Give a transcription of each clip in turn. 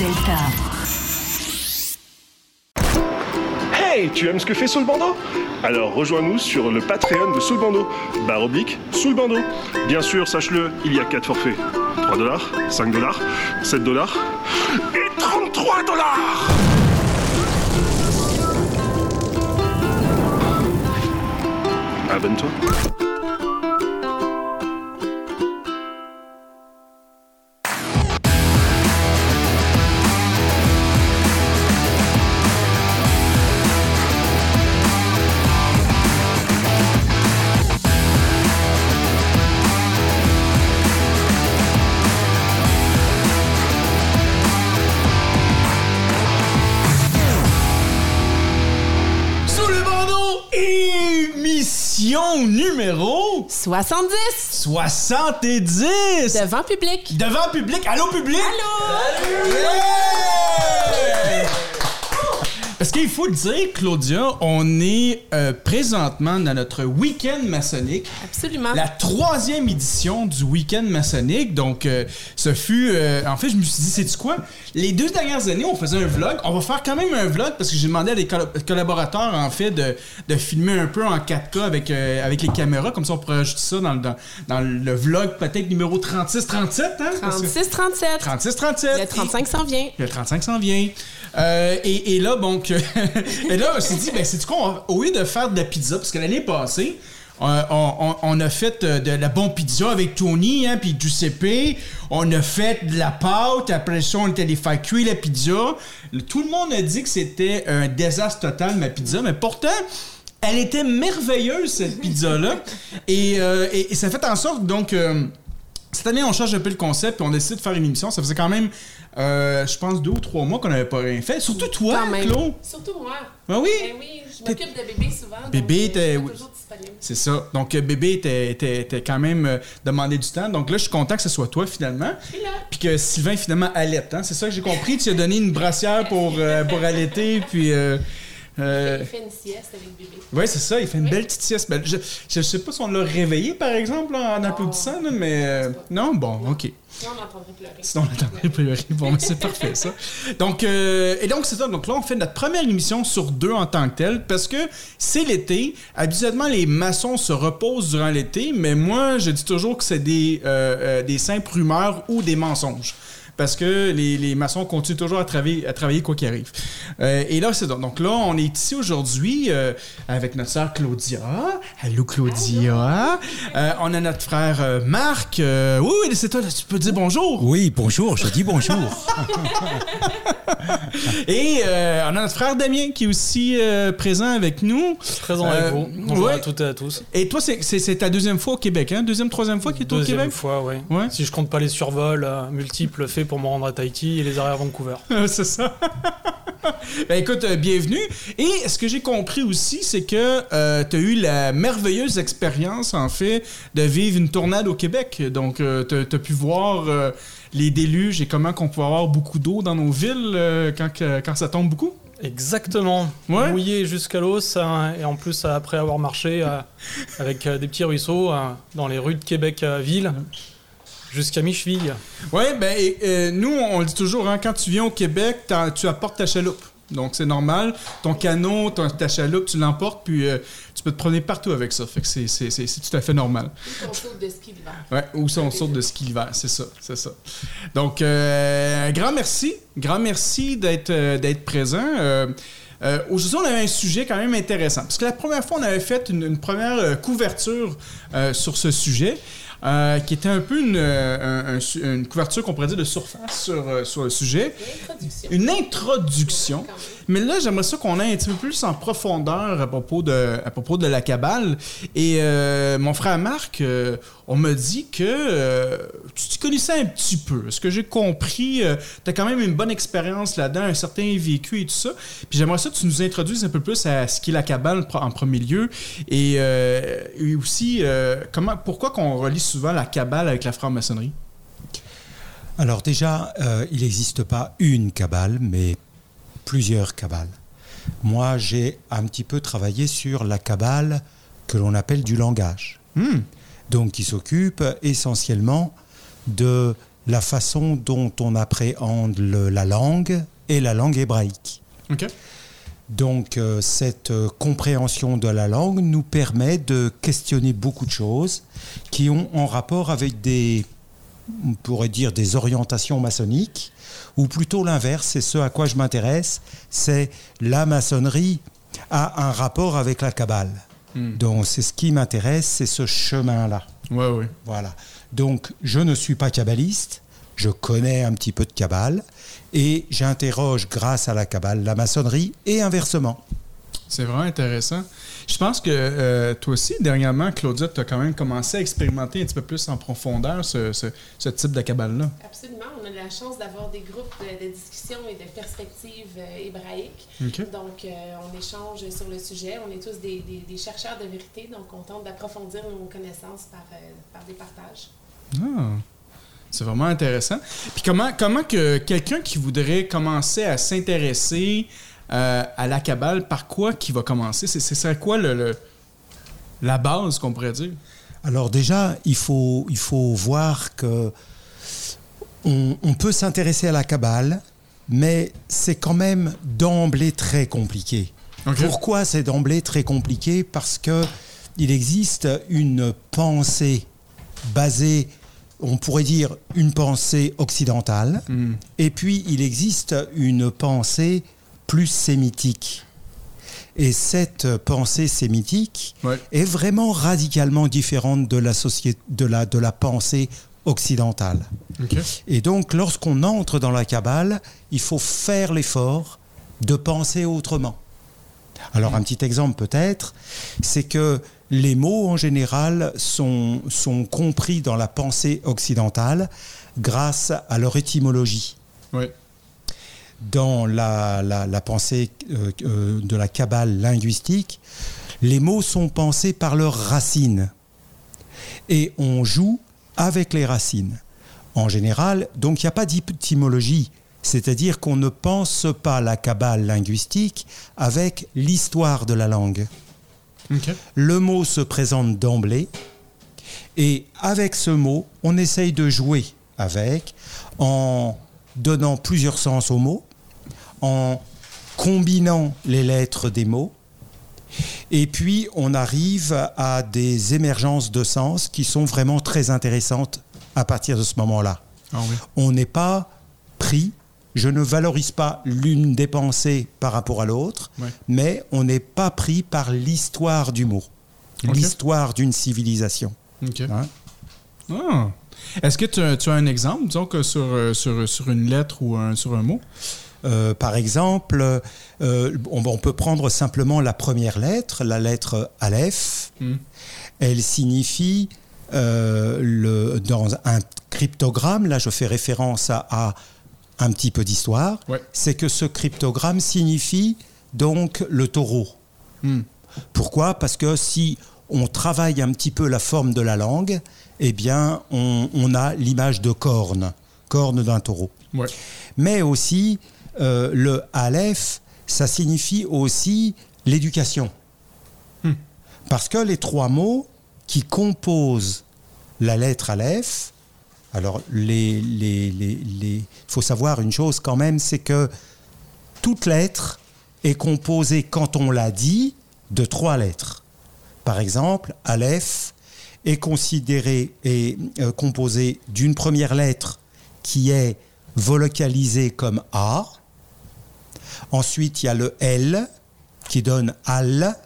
Delta. Hey, tu aimes ce que fait Soul Bando? Alors rejoins-nous sur le Patreon de Soul Bando. Barre oblique, Soul Bando. Bien sûr, sache-le, il y a 4 forfaits. 3 dollars, 5 dollars, 7 dollars et 33 dollars Abonne-toi. 70 70. devant public. Devant public. Allô, public? Allô? Yeah! Parce qu'il faut le dire, Claudia, on est euh, présentement dans notre week-end maçonnique. Absolument. La troisième édition du week-end maçonnique. Donc, euh, ce fut. euh, en fait, je me suis dit, c'est quoi? Les deux dernières années, on faisait un vlog. On va faire quand même un vlog parce que j'ai demandé à des colla- collaborateurs, en fait, de, de filmer un peu en 4K avec, avec les caméras. Comme ça, on pourrait ajouter ça dans, le- dans, dans le vlog, peut-être numéro 36-37. Hein? Parce que- 36-37. 36-37. Le 35 s'en vient. Le 35 s'en vient. Euh, et, là, donc, et là, on s'est dit, ben, c'est quoi, on- au lieu de faire de la pizza, parce que l'année passée, on, a fait euh, de la bonne pizza avec Tony, hein, puis Giuseppe. On a fait de la pâte. Après ça, on était allé faire cuire la pizza. Tout le monde a dit que c'était un désastre total, ma pizza, mais pourtant, elle était merveilleuse, cette pizza-là. et, euh, ça fait en sorte, donc... cette année, on change un peu le concept et on décide de faire une émission. Ça faisait quand même, euh, je pense, deux ou trois mois qu'on n'avait pas rien fait. Surtout toi, Quand même. Claude. Surtout moi. Ben oui, Ben oui, je m'occupe de bébé souvent. Bébé, euh, oui. toujours disponible. c'est ça. Donc, euh, bébé était, était- était quand même euh, demandé du temps. Donc là, je suis content que ce soit toi, finalement. là. Puis que Sylvain, finalement, allaite. Hein? C'est ça que j'ai compris. Tu as donné une brassière pour, euh, pour allaiter. Puis. Euh, Il fait une sieste avec bébé. Oui, c'est ça, il fait une Oui. belle petite sieste. Ben, je, je sais pas si on l'a réveillé, par exemple, en, applaudissant, là, mais. euh, non, bon, ok. Sinon, on entendrait pleurer. Sinon, on attendrait pleurer. Bon, mais c'est parfait, ça. Donc, euh, et donc, c'est ça. Donc là, on fait notre première émission sur deux en tant que telle parce que c'est l'été. Habituellement, les maçons se reposent durant l'été, mais moi, je dis toujours que c'est des, euh, des simples rumeurs ou des mensonges. Parce que les, les maçons continuent toujours à travailler, à travailler quoi qu'il arrive. Euh, et là, c'est. Donc là, on est ici aujourd'hui euh, avec notre sœur Claudia. Allô, Claudia. Euh, on a notre frère euh, Marc. Euh, oui, oui, c'est toi. Tu peux dire bonjour. Oui, bonjour, je dis bonjour. Et euh, on a notre frère Damien qui est aussi euh, présent avec nous. Présent Euh, avec vous. Bonjour ouais. à toutes et à tous. Et toi, c'est- ta deuxième fois au Québec, hein? Deuxième, troisième fois qu'il est au Deuxième Québec? fois, oui. Ouais. Si je compte pas les survols euh, multiples faits pour me rendre à Tahiti et les arrêts à Vancouver. c'est ça. ben écoute, euh, bienvenue. Et ce que j'ai compris aussi, c'est que tu as eu la merveilleuse expérience, en fait, de vivre une tornade au Québec. Donc, tu as, pu voir euh, les déluges et comment qu'on peut avoir beaucoup d'eau dans nos villes euh, quand, quand ça tombe beaucoup. Exactement. Ouais. Mouillé jusqu'à l'os hein, et en plus euh, après avoir marché euh, avec euh, des petits ruisseaux euh, dans les rues de Québec euh, ville jusqu'à mi-cheville. Ouais, ben et, euh, nous, on le dit toujours, hein, quand tu viens au Québec, tu apportes ta chaloupe. Donc c'est normal. Ton canot, ton- ta chaloupe, tu l'emportes, puis euh, tu peux te promener partout avec ça. Fait que c'est- c'est c'est- c'est tout à fait normal. On saute de ski l'hiver. Ouais, ou ça, on saute de ski l'hiver, c'est ça, c'est ça. Donc, euh, un grand merci, grand merci d'être euh, d'être présent. Euh, euh, Aujourd'hui, on avait un sujet quand même intéressant. Parce que la première fois, on avait fait une, une première couverture euh, sur ce sujet. Euh, qui était un peu une, euh, un- un su- une couverture qu'on pourrait dire de surface sur, euh, sur le sujet. Une introduction. Quand même. Mais là, j'aimerais ça qu'on aille un petit peu plus en profondeur à propos de, à propos de la cabale. Et euh, mon frère Marc, euh, on me dit que tu t'y connaissais un petit peu. Ce que j'ai compris, tu as quand même une bonne expérience là-dedans, un certain vécu et tout ça. Puis j'aimerais ça que tu nous introduises un peu plus à ce qu'est la cabale en premier lieu. Et, et aussi, comment, pourquoi qu'on relie souvent la cabale avec la franc-maçonnerie? Alors déjà, euh, il n'existe pas une cabale, mais plusieurs cabales. Moi, j'ai un petit peu travaillé sur la cabale que l'on appelle du langage. Hmm. Donc, qui s'occupe essentiellement de la façon dont on appréhende le- la langue et la langue hébraïque. OK. Donc euh, cette euh, compréhension de la langue nous permet de questionner beaucoup de choses qui ont en rapport avec des, on pourrait dire, des orientations maçonniques, ou plutôt l'inverse, c'est ce à quoi je m'intéresse, c'est la maçonnerie a un rapport avec la Kabbale. Hmm. Donc c'est ce qui m'intéresse, c'est ce chemin-là. Ouais, ouais. Voilà. Donc, je ne suis pas kabbaliste, je connais un petit peu de Kabbale, et j'interroge grâce à la Kabbale la maçonnerie et inversement. C'est vraiment intéressant. Je pense que euh, toi aussi, dernièrement, Claudia, tu as quand même commencé à expérimenter un petit peu plus en profondeur ce, ce- ce type de cabale-là. Absolument. On a la chance d'avoir des groupes de, de discussion et de perspectives euh, hébraïques. Donc, euh, on échange sur le sujet. On est tous des, des- des chercheurs de vérité, donc on tente d'approfondir nos connaissances par, euh, par des partages. Ah, c'est vraiment intéressant. Puis comment, comment que quelqu'un qui voudrait commencer à s'intéresser euh, à la cabale, par quoi qu'il va commencer? C'est, c'est quoi le, le- la base qu'on pourrait dire? Alors déjà, il faut, il faut voir que on, on peut s'intéresser à la Kabbale, mais c'est quand même d'emblée très compliqué. Pourquoi c'est d'emblée très compliqué? Parce que il existe une pensée basée, on pourrait dire une pensée occidentale, Hmm. et puis il existe une pensée plus sémitique. Et cette pensée sémitique Ouais. est vraiment radicalement différente de la, société, de la, de la pensée occidentale. Et donc, lorsqu'on entre dans la Kabbale, il faut faire l'effort de penser autrement. Alors, un petit exemple peut-être, c'est que les mots en général sont, sont compris dans la pensée occidentale grâce à leur étymologie. Dans la, la- la pensée euh, euh, de la Kabbale linguistique, les mots sont pensés par leurs racines. Et on joue avec les racines. En général, donc il n'y a pas d'étymologie, c'est-à-dire qu'on ne pense pas la Kabbale linguistique avec l'histoire de la langue. Le mot se présente d'emblée et avec ce mot, on essaye de jouer avec en donnant plusieurs sens aux mots, en combinant les lettres des mots et puis on arrive à des émergences de sens qui sont vraiment très intéressantes à partir de ce moment-là. Ah oui. On n'est pas pris, je ne valorise pas l'une des pensées par rapport à l'autre, Ouais. mais on n'est pas pris par l'histoire du mot, Ok. l'histoire d'une civilisation. OK. hein? Ah. Est-ce que tu as, tu as un exemple, disons, que sur, euh, sur, sur une lettre ou un- sur un mot? Euh, par exemple, euh, on, on peut prendre simplement la première lettre, la lettre Aleph. Hmm. Elle signifie, euh, le, dans un cryptogramme, là je fais référence à, à un petit peu d'histoire, Ouais. c'est que ce cryptogramme signifie donc le taureau. Hmm. Pourquoi? Parce que si on travaille un petit peu la forme de la langue, eh bien on, on a l'image de corne, corne d'un taureau. Ouais. Mais aussi, euh, le Aleph, ça signifie aussi l'éducation. Hmm. Parce que les trois mots qui composent la lettre Aleph, alors les- faut savoir une chose quand même, c'est que toute lettre est composée, quand on l'a dit, de trois lettres. Par exemple, Aleph est considéré et euh, composé d'une première lettre qui est volocalisée comme A. Ensuite, il y a le L qui donne Al.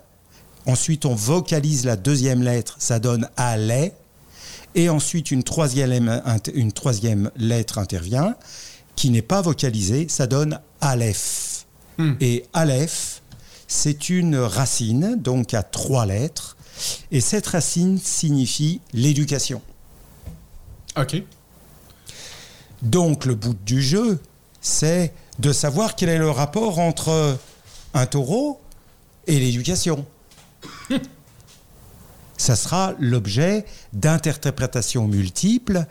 Ensuite, on vocalise la deuxième lettre, ça donne Ale. Et ensuite une troisième, une troisième lettre intervient, qui n'est pas vocalisée, ça donne Aleph. Hmm. Et Aleph, c'est une racine, donc à trois lettres, et cette racine signifie l'éducation. OK. Donc le but du jeu, c'est de savoir quel est le rapport entre un taureau et l'éducation. Ça sera l'objet d'interprétations multiples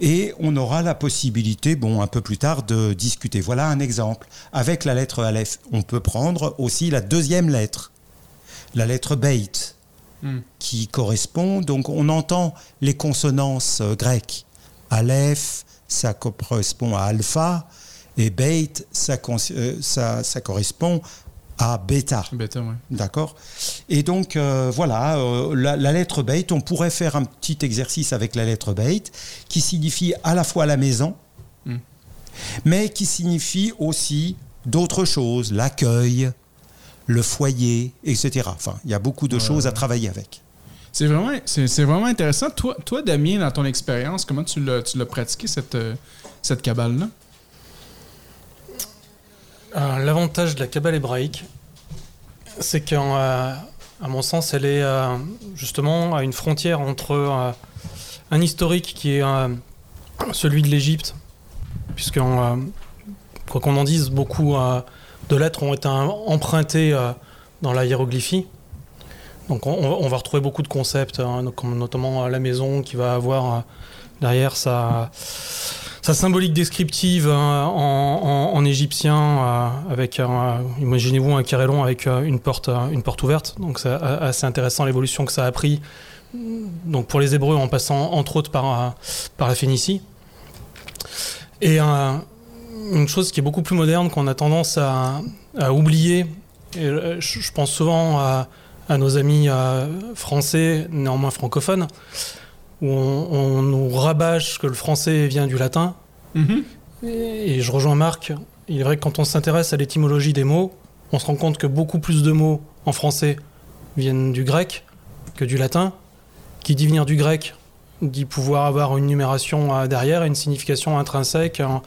et on aura la possibilité, bon, un peu plus tard, de discuter. Voilà un exemple. Avec la lettre Aleph, on peut prendre aussi la deuxième lettre, la lettre Beit, Hmm. qui correspond, donc on entend les consonances euh, grecques. Aleph, ça correspond à alpha, et Beit, ça, euh, ça, ça correspond à bêta. Bêta, ouais. D'accord Et donc, euh, voilà, euh, la, la lettre Beit, on pourrait faire un petit exercice avec la lettre Beit, qui signifie à la fois la maison, Mm. mais qui signifie aussi d'autres choses, l'accueil, le foyer, etc. Enfin, il y a beaucoup de choses à travailler avec. C'est vraiment, c'est, vraiment intéressant. Toi, toi, Damien, dans ton expérience, comment tu l'as, tu l'as pratiqué, cette, euh, cette cabale-là? Euh, L'avantage de la cabale hébraïque, c'est qu'à à mon sens, elle est euh, justement à une frontière entre euh, un historique qui est euh, celui de l'Égypte, puisque euh, quoi qu'on en dise, beaucoup euh, de lettres ont été euh, empruntées euh, dans la hiéroglyphie. Donc on, va retrouver beaucoup de concepts, hein, comme notamment euh, la maison qui va avoir euh, derrière sa, sa symbolique descriptive hein, en, en- en égyptien, euh, avec, un- imaginez-vous un carré long avec euh, une porte, euh, une porte ouverte. Donc c'est assez intéressant l'évolution que ça a pris. Donc pour les Hébreux en passant entre autres par, euh, par la Phénicie. Et euh, une chose qui est beaucoup plus moderne qu'on a tendance à, oublier, euh, je pense souvent à, nos amis euh, français, néanmoins francophones, où on, on nous rabâche que le français vient du latin. Et, et je rejoins Marc, il est vrai que quand on s'intéresse à l'étymologie des mots, on se rend compte que beaucoup plus de mots en français viennent du grec que du latin. Qui dit venir du grec dit pouvoir avoir une numération derrière et une signification intrinsèque en,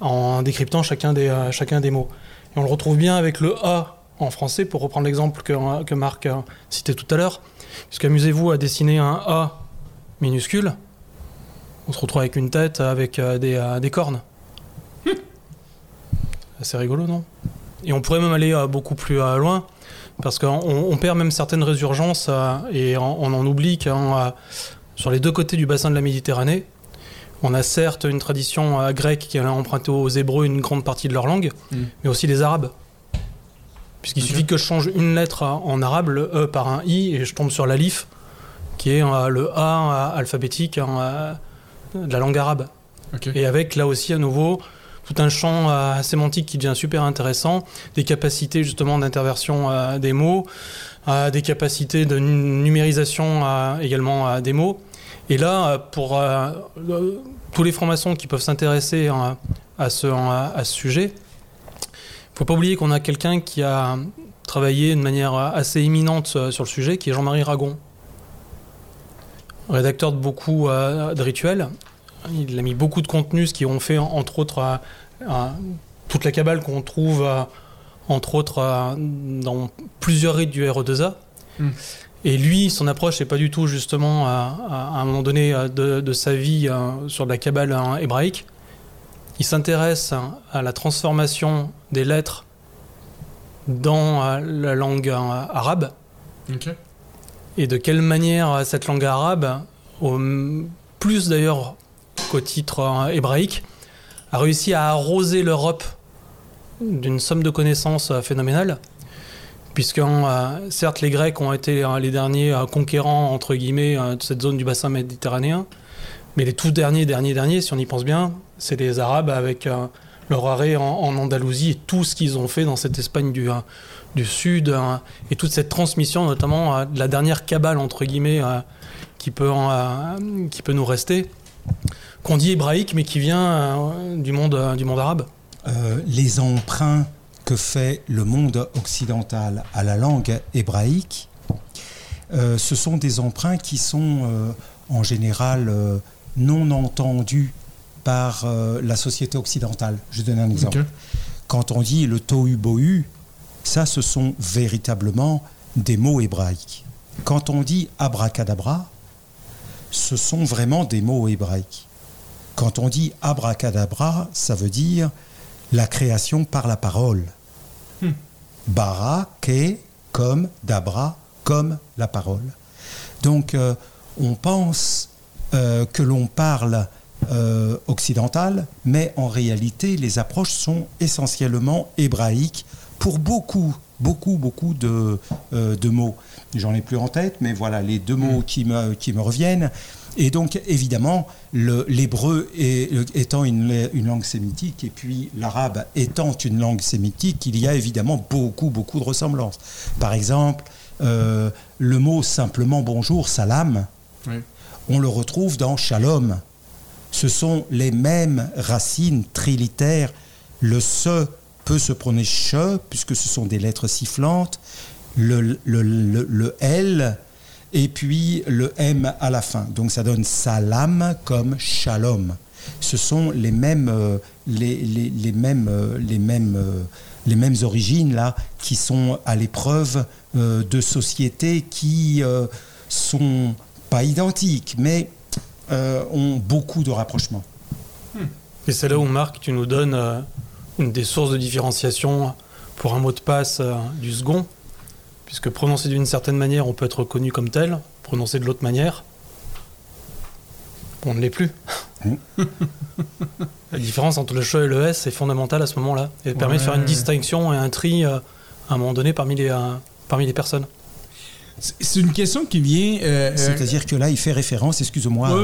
en décryptant chacun des, euh, chacun des mots. Et on le retrouve bien avec le A en français, pour reprendre l'exemple que, que Marc citait tout à l'heure. Puisqu'amusez-vous à dessiner un A minuscule, on se retrouve avec une tête avec euh, des, euh, des cornes. C'est rigolo, non? Et on pourrait même aller euh, beaucoup plus loin, parce qu'on on perd même certaines résurgences et on, on en oublie que sur les deux côtés du bassin de la Méditerranée, on a certes une tradition euh, grecque qui a emprunté aux Hébreux une grande partie de leur langue, Mm. mais aussi les Arabes. Puisqu'il suffit que je change une lettre en arabe, le E par un I, et je tombe sur l'alif, qui est euh, le A euh, alphabétique euh, de la langue arabe. Et avec là aussi à nouveau tout un champ euh, sémantique qui devient super intéressant, des capacités justement d'interversion euh, des mots, euh, des capacités de nu- numérisation également des mots. Et là, pour tous les francs-maçons qui peuvent s'intéresser euh, à, ce, à, ce sujet, il faut pas oublier qu'on a quelqu'un qui a travaillé de manière assez éminente sur le sujet, qui est Jean-Marie Ragon, rédacteur de beaucoup euh, de rituels, il a mis beaucoup de contenus, ce qui ont fait, entre autres, euh, toute la cabale qu'on trouve, euh, entre autres, dans plusieurs rites du RE2A. Mm. Et lui, son approche, c'est pas du tout, justement, à, à- à un moment donné de, de sa vie euh, sur de la cabale euh, hébraïque. Il s'intéresse à la transformation des lettres dans euh, la langue arabe OK. Et de quelle manière cette langue arabe, plus d'ailleurs qu'au titre euh, hébraïque, a réussi à arroser l'Europe d'une somme de connaissances euh, phénoménales. Puisque euh, certes les Grecs ont été les derniers conquérants entre guillemets de cette zone du bassin méditerranéen, mais les tout derniers, derniers, derniers, si on y pense bien, c'est les Arabes avec leur arrêt en, Andalousie et tout ce qu'ils ont fait dans cette Espagne du, du Sud euh, et toute cette transmission, notamment euh, de la dernière cabale entre guillemets euh, qui peut en, qui peut nous rester, qu'on dit hébraïque mais qui vient du monde du monde arabe. Les emprunts que fait le monde occidental à la langue hébraïque, ce sont des emprunts qui sont en général non entendus par la société occidentale. Je donne un exemple. Quand on dit le tohu bohu, ça, ce sont véritablement des mots hébraïques. Quand on dit abracadabra, ce sont vraiment des mots hébraïques. Quand on dit abracadabra, ça veut dire la création par la parole. Bara, ke, comme, dabra, comme la parole. Donc, euh, on pense euh, que l'on parle euh, occidental, mais en réalité, les approches sont essentiellement hébraïques pour beaucoup, beaucoup, beaucoup de, euh, de mots. J'en ai plus en tête, mais voilà les deux mots qui me, qui me reviennent. Et donc, évidemment, l'hébreu étant une, une langue sémitique, et puis l'arabe étant une langue sémitique, il y a évidemment beaucoup, beaucoup de ressemblances. Par exemple, euh, le mot simplement bonjour, salam, Oui. on le retrouve dans shalom. Ce sont les mêmes racines trilitaires. Le se peut se prononcer che, puisque ce sont des lettres sifflantes. Le, le- le- le L et puis le M à la fin. Donc ça donne salam comme shalom. Ce sont les mêmes, euh, les, les- les mêmes, euh, les mêmes, euh, les mêmes origines là qui sont à l'épreuve de sociétés qui sont pas identiques, mais ont beaucoup de rapprochements. Et c'est là où, Marc, tu nous donnes une des sources de différenciation pour un mot de passe euh, du second, puisque prononcé d'une certaine manière, on peut être reconnu comme tel, prononcé de l'autre manière, on ne l'est plus. La différence entre le che et le s est fondamentale à ce moment-là, et permet de faire une distinction et un tri euh, à un moment donné parmi les, euh, parmi les personnes. C'est- une question qui vient. euh, euh, C'est-à-dire que là, il fait référence, excuse-moi, Ouais,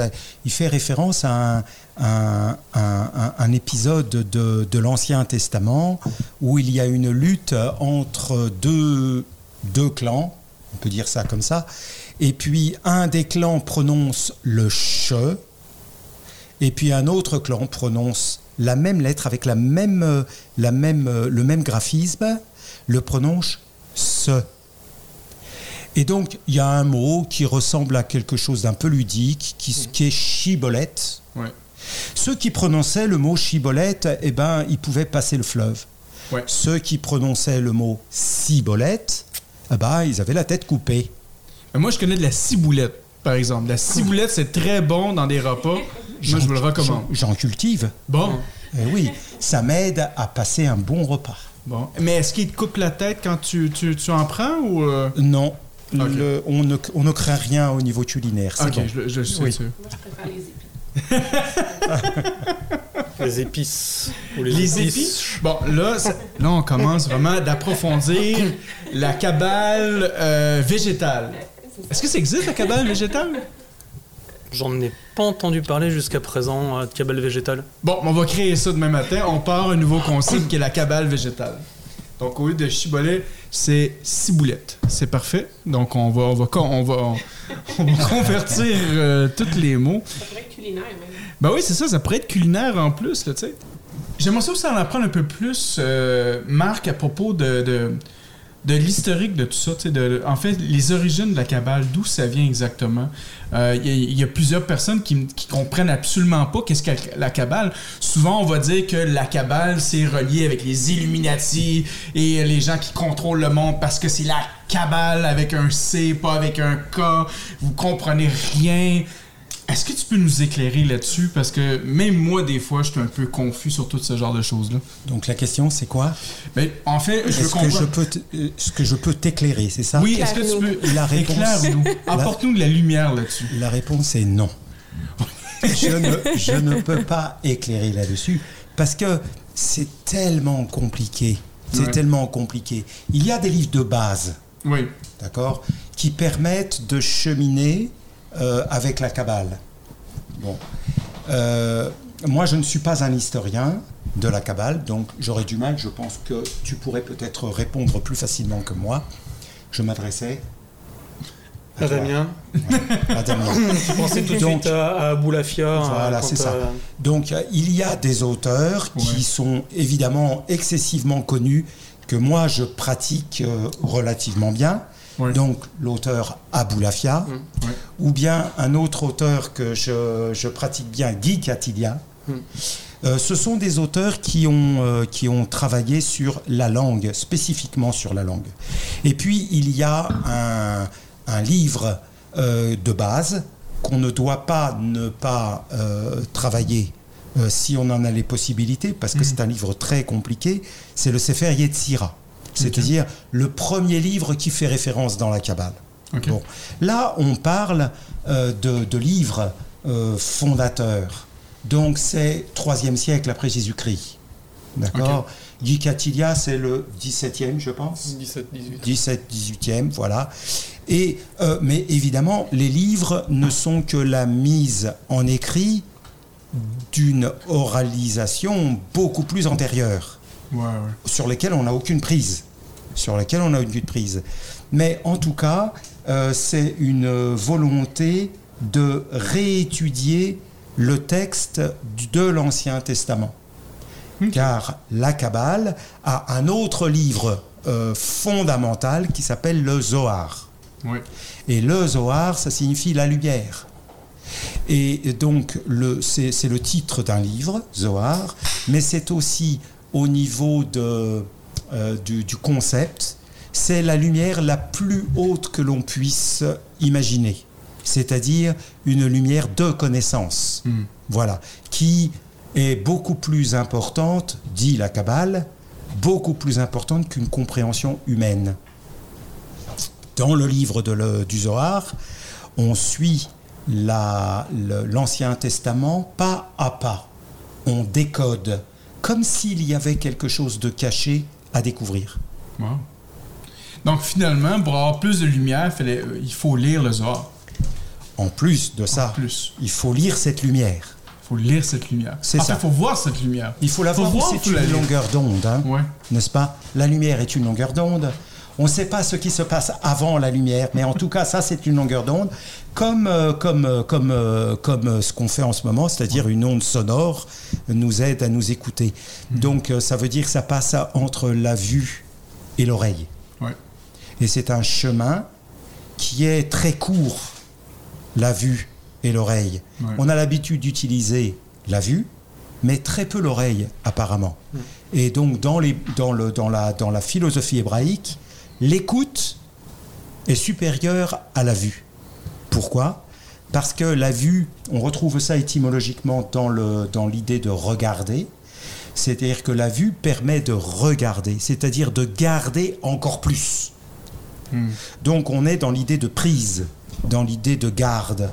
euh, il fait référence à un, un- un- un- un épisode de, de l'Ancien Testament où il y a une lutte entre deux, deux clans, on peut dire ça comme ça, et puis un des clans prononce le che, et puis un autre clan prononce la même lettre avec la même, la même, le même graphisme, le prononce se. Et donc, il y a un mot qui ressemble à quelque chose d'un peu ludique, qui, qui est chibolette. Ouais. Ceux qui prononçaient le mot chibolette, eh ben, ils pouvaient passer le fleuve. Ouais. Ceux qui prononçaient le mot cibolette, eh ben, ils avaient la tête coupée. Euh, Moi, je connais de la ciboulette, par exemple. La ciboulette, c'est très bon dans des repas. Moi, je vous le recommande. J'en j'en cultive. Bon. Eh oui, ça m'aide à passer un bon repas. Bon. Mais est-ce qu'il te coupe la tête quand tu, tu, tu en prends ou. euh? Non, Le- on, ne, on ne craint rien au niveau culinaire. c'est Ok, bon. je, je, je suis Oui. sûr. Moi, je préfère les épis. Les épices. Ou les, Les épis. Bon, là, ça- là, on commence vraiment d'approfondir la cabale euh, végétale. Est-ce que ça existe, la cabale végétale? J'en ai pas entendu parler jusqu'à présent euh, de cabale végétale. Bon, on va créer ça demain matin. On part un nouveau concept qui est la cabale végétale. Donc, au lieu de chibolet, c'est ciboulette. C'est parfait. Donc, on va, on va, on va, on va convertir euh, tous les mots. Ça pourrait être culinaire, même. Ben oui, c'est ça, ça pourrait être culinaire en plus, là, tu sais. J'aimerais ça aussi en apprendre un peu plus, euh, Marc, à propos de, de, de l'historique de tout ça, de, en fait, les origines de la cabale, d'où ça vient exactement. Euh, Il y, a- il y a plusieurs personnes qui, qui comprennent absolument pas qu'est-ce que la cabale. Souvent, on va dire que la cabale, c'est relié avec les Illuminati et les gens qui contrôlent le monde parce que c'est la cabale avec un C, pas avec un K. Vous comprenez rien. Est-ce que tu peux nous éclairer là-dessus? Parce que même moi, des fois, je suis un peu confus sur tout ce genre de choses-là. Donc la question, c'est quoi? Mais en fait, je veux Est-ce que comprendre. je peux, t- euh, ce que je peux t'éclairer, c'est ça? Oui, est-ce que tu peux. La réponse- Éclaire-nous. Apporte-nous de la lumière là-dessus. La réponse est non. je, ne, je ne peux pas éclairer là-dessus parce que c'est tellement compliqué. C'est Ouais. tellement compliqué. Il y a des livres de base, Oui. d'accord, qui permettent de cheminer euh, avec la Kabbale. Bon. Euh, moi, je ne suis pas un historien de la Kabbale, donc j'aurais du mal. Je pense que tu pourrais peut-être répondre plus facilement que moi. Je m'adressais à. Damien, à Damien. je pensais tout de suite à, à Aboulafia. Voilà, euh, c'est ça. euh, Donc il y a des auteurs qui sont évidemment excessivement connus, que moi je pratique euh, relativement bien. Oui. donc l'auteur Abou Lafia, Ouais. ou bien un autre auteur que je, je pratique bien, Guy Catilia. Euh, ce sont des auteurs qui ont, euh, qui ont travaillé sur la langue, spécifiquement sur la langue. Et puis, il y a un, un livre euh, de base qu'on ne doit pas ne pas travailler si on en a les possibilités, parce que c'est un livre très compliqué, c'est le Sefer Yetzira, c'est-à-dire le premier livre qui fait référence dans la Kabbale. Bon. Là, on parle euh, de, de livres euh, fondateurs. Donc, c'est 3e siècle après Jésus-Christ. D'accord Guy Catilia, c'est le 17e, je pense. 17, 18. 17, 18e, voilà. Et, euh, mais évidemment, les livres ne sont que la mise en écrit d'une oralisation beaucoup plus antérieure Ouais, ouais. sur lesquels on n'a aucune prise. Sur lesquels on n'a aucune prise. Mais en tout cas, euh, c'est une volonté de réétudier le texte de l'Ancien Testament. Car la Kabbale a un autre livre euh, fondamental qui s'appelle le Zohar. Et le Zohar, ça signifie la lumière. Et donc, c'est le titre d'un livre, Zohar, mais c'est aussi au niveau de, euh, du, du concept, c'est la lumière la plus haute que l'on puisse imaginer. C'est-à-dire une lumière de connaissance. Hmm. Voilà. Qui est beaucoup plus importante, dit la Kabbale, beaucoup plus importante qu'une compréhension humaine. Dans le livre de le- du Zohar, on suit la- l'Ancien Testament pas à pas. On décode, comme s'il y avait quelque chose de caché à découvrir. Wow. Donc finalement, pour avoir plus de lumière, fallait- euh, il faut lire le Zohar. En plus de ça, plus. il faut lire cette lumière. Il faut lire cette lumière. C'est ça. il faut voir cette lumière. Il faut la Faut voir, c'est la une longueur d'onde, hein, Ouais. n'est-ce pas? La lumière est une longueur d'onde. On ne sait pas ce qui se passe avant la lumière, mais en tout cas, ça, c'est une longueur d'onde, comme, euh, comme, euh, comme, euh, comme ce qu'on fait en ce moment, c'est-à-dire une onde sonore nous aide à nous écouter. Donc, euh, ça veut dire que ça passe entre la vue et l'oreille. Ouais. Et c'est un chemin qui est très court, la vue et l'oreille. Ouais. On a l'habitude d'utiliser la vue, mais très peu l'oreille, apparemment. Et donc, dans, les, dans, le, dans, la, dans la philosophie hébraïque, l'écoute est supérieure à la vue. Pourquoi Parce que la vue, on retrouve ça étymologiquement dans le- dans l'idée de regarder. C'est-à-dire que la vue permet de regarder, c'est-à-dire de garder encore plus. Donc on est dans l'idée de prise, dans l'idée de garde.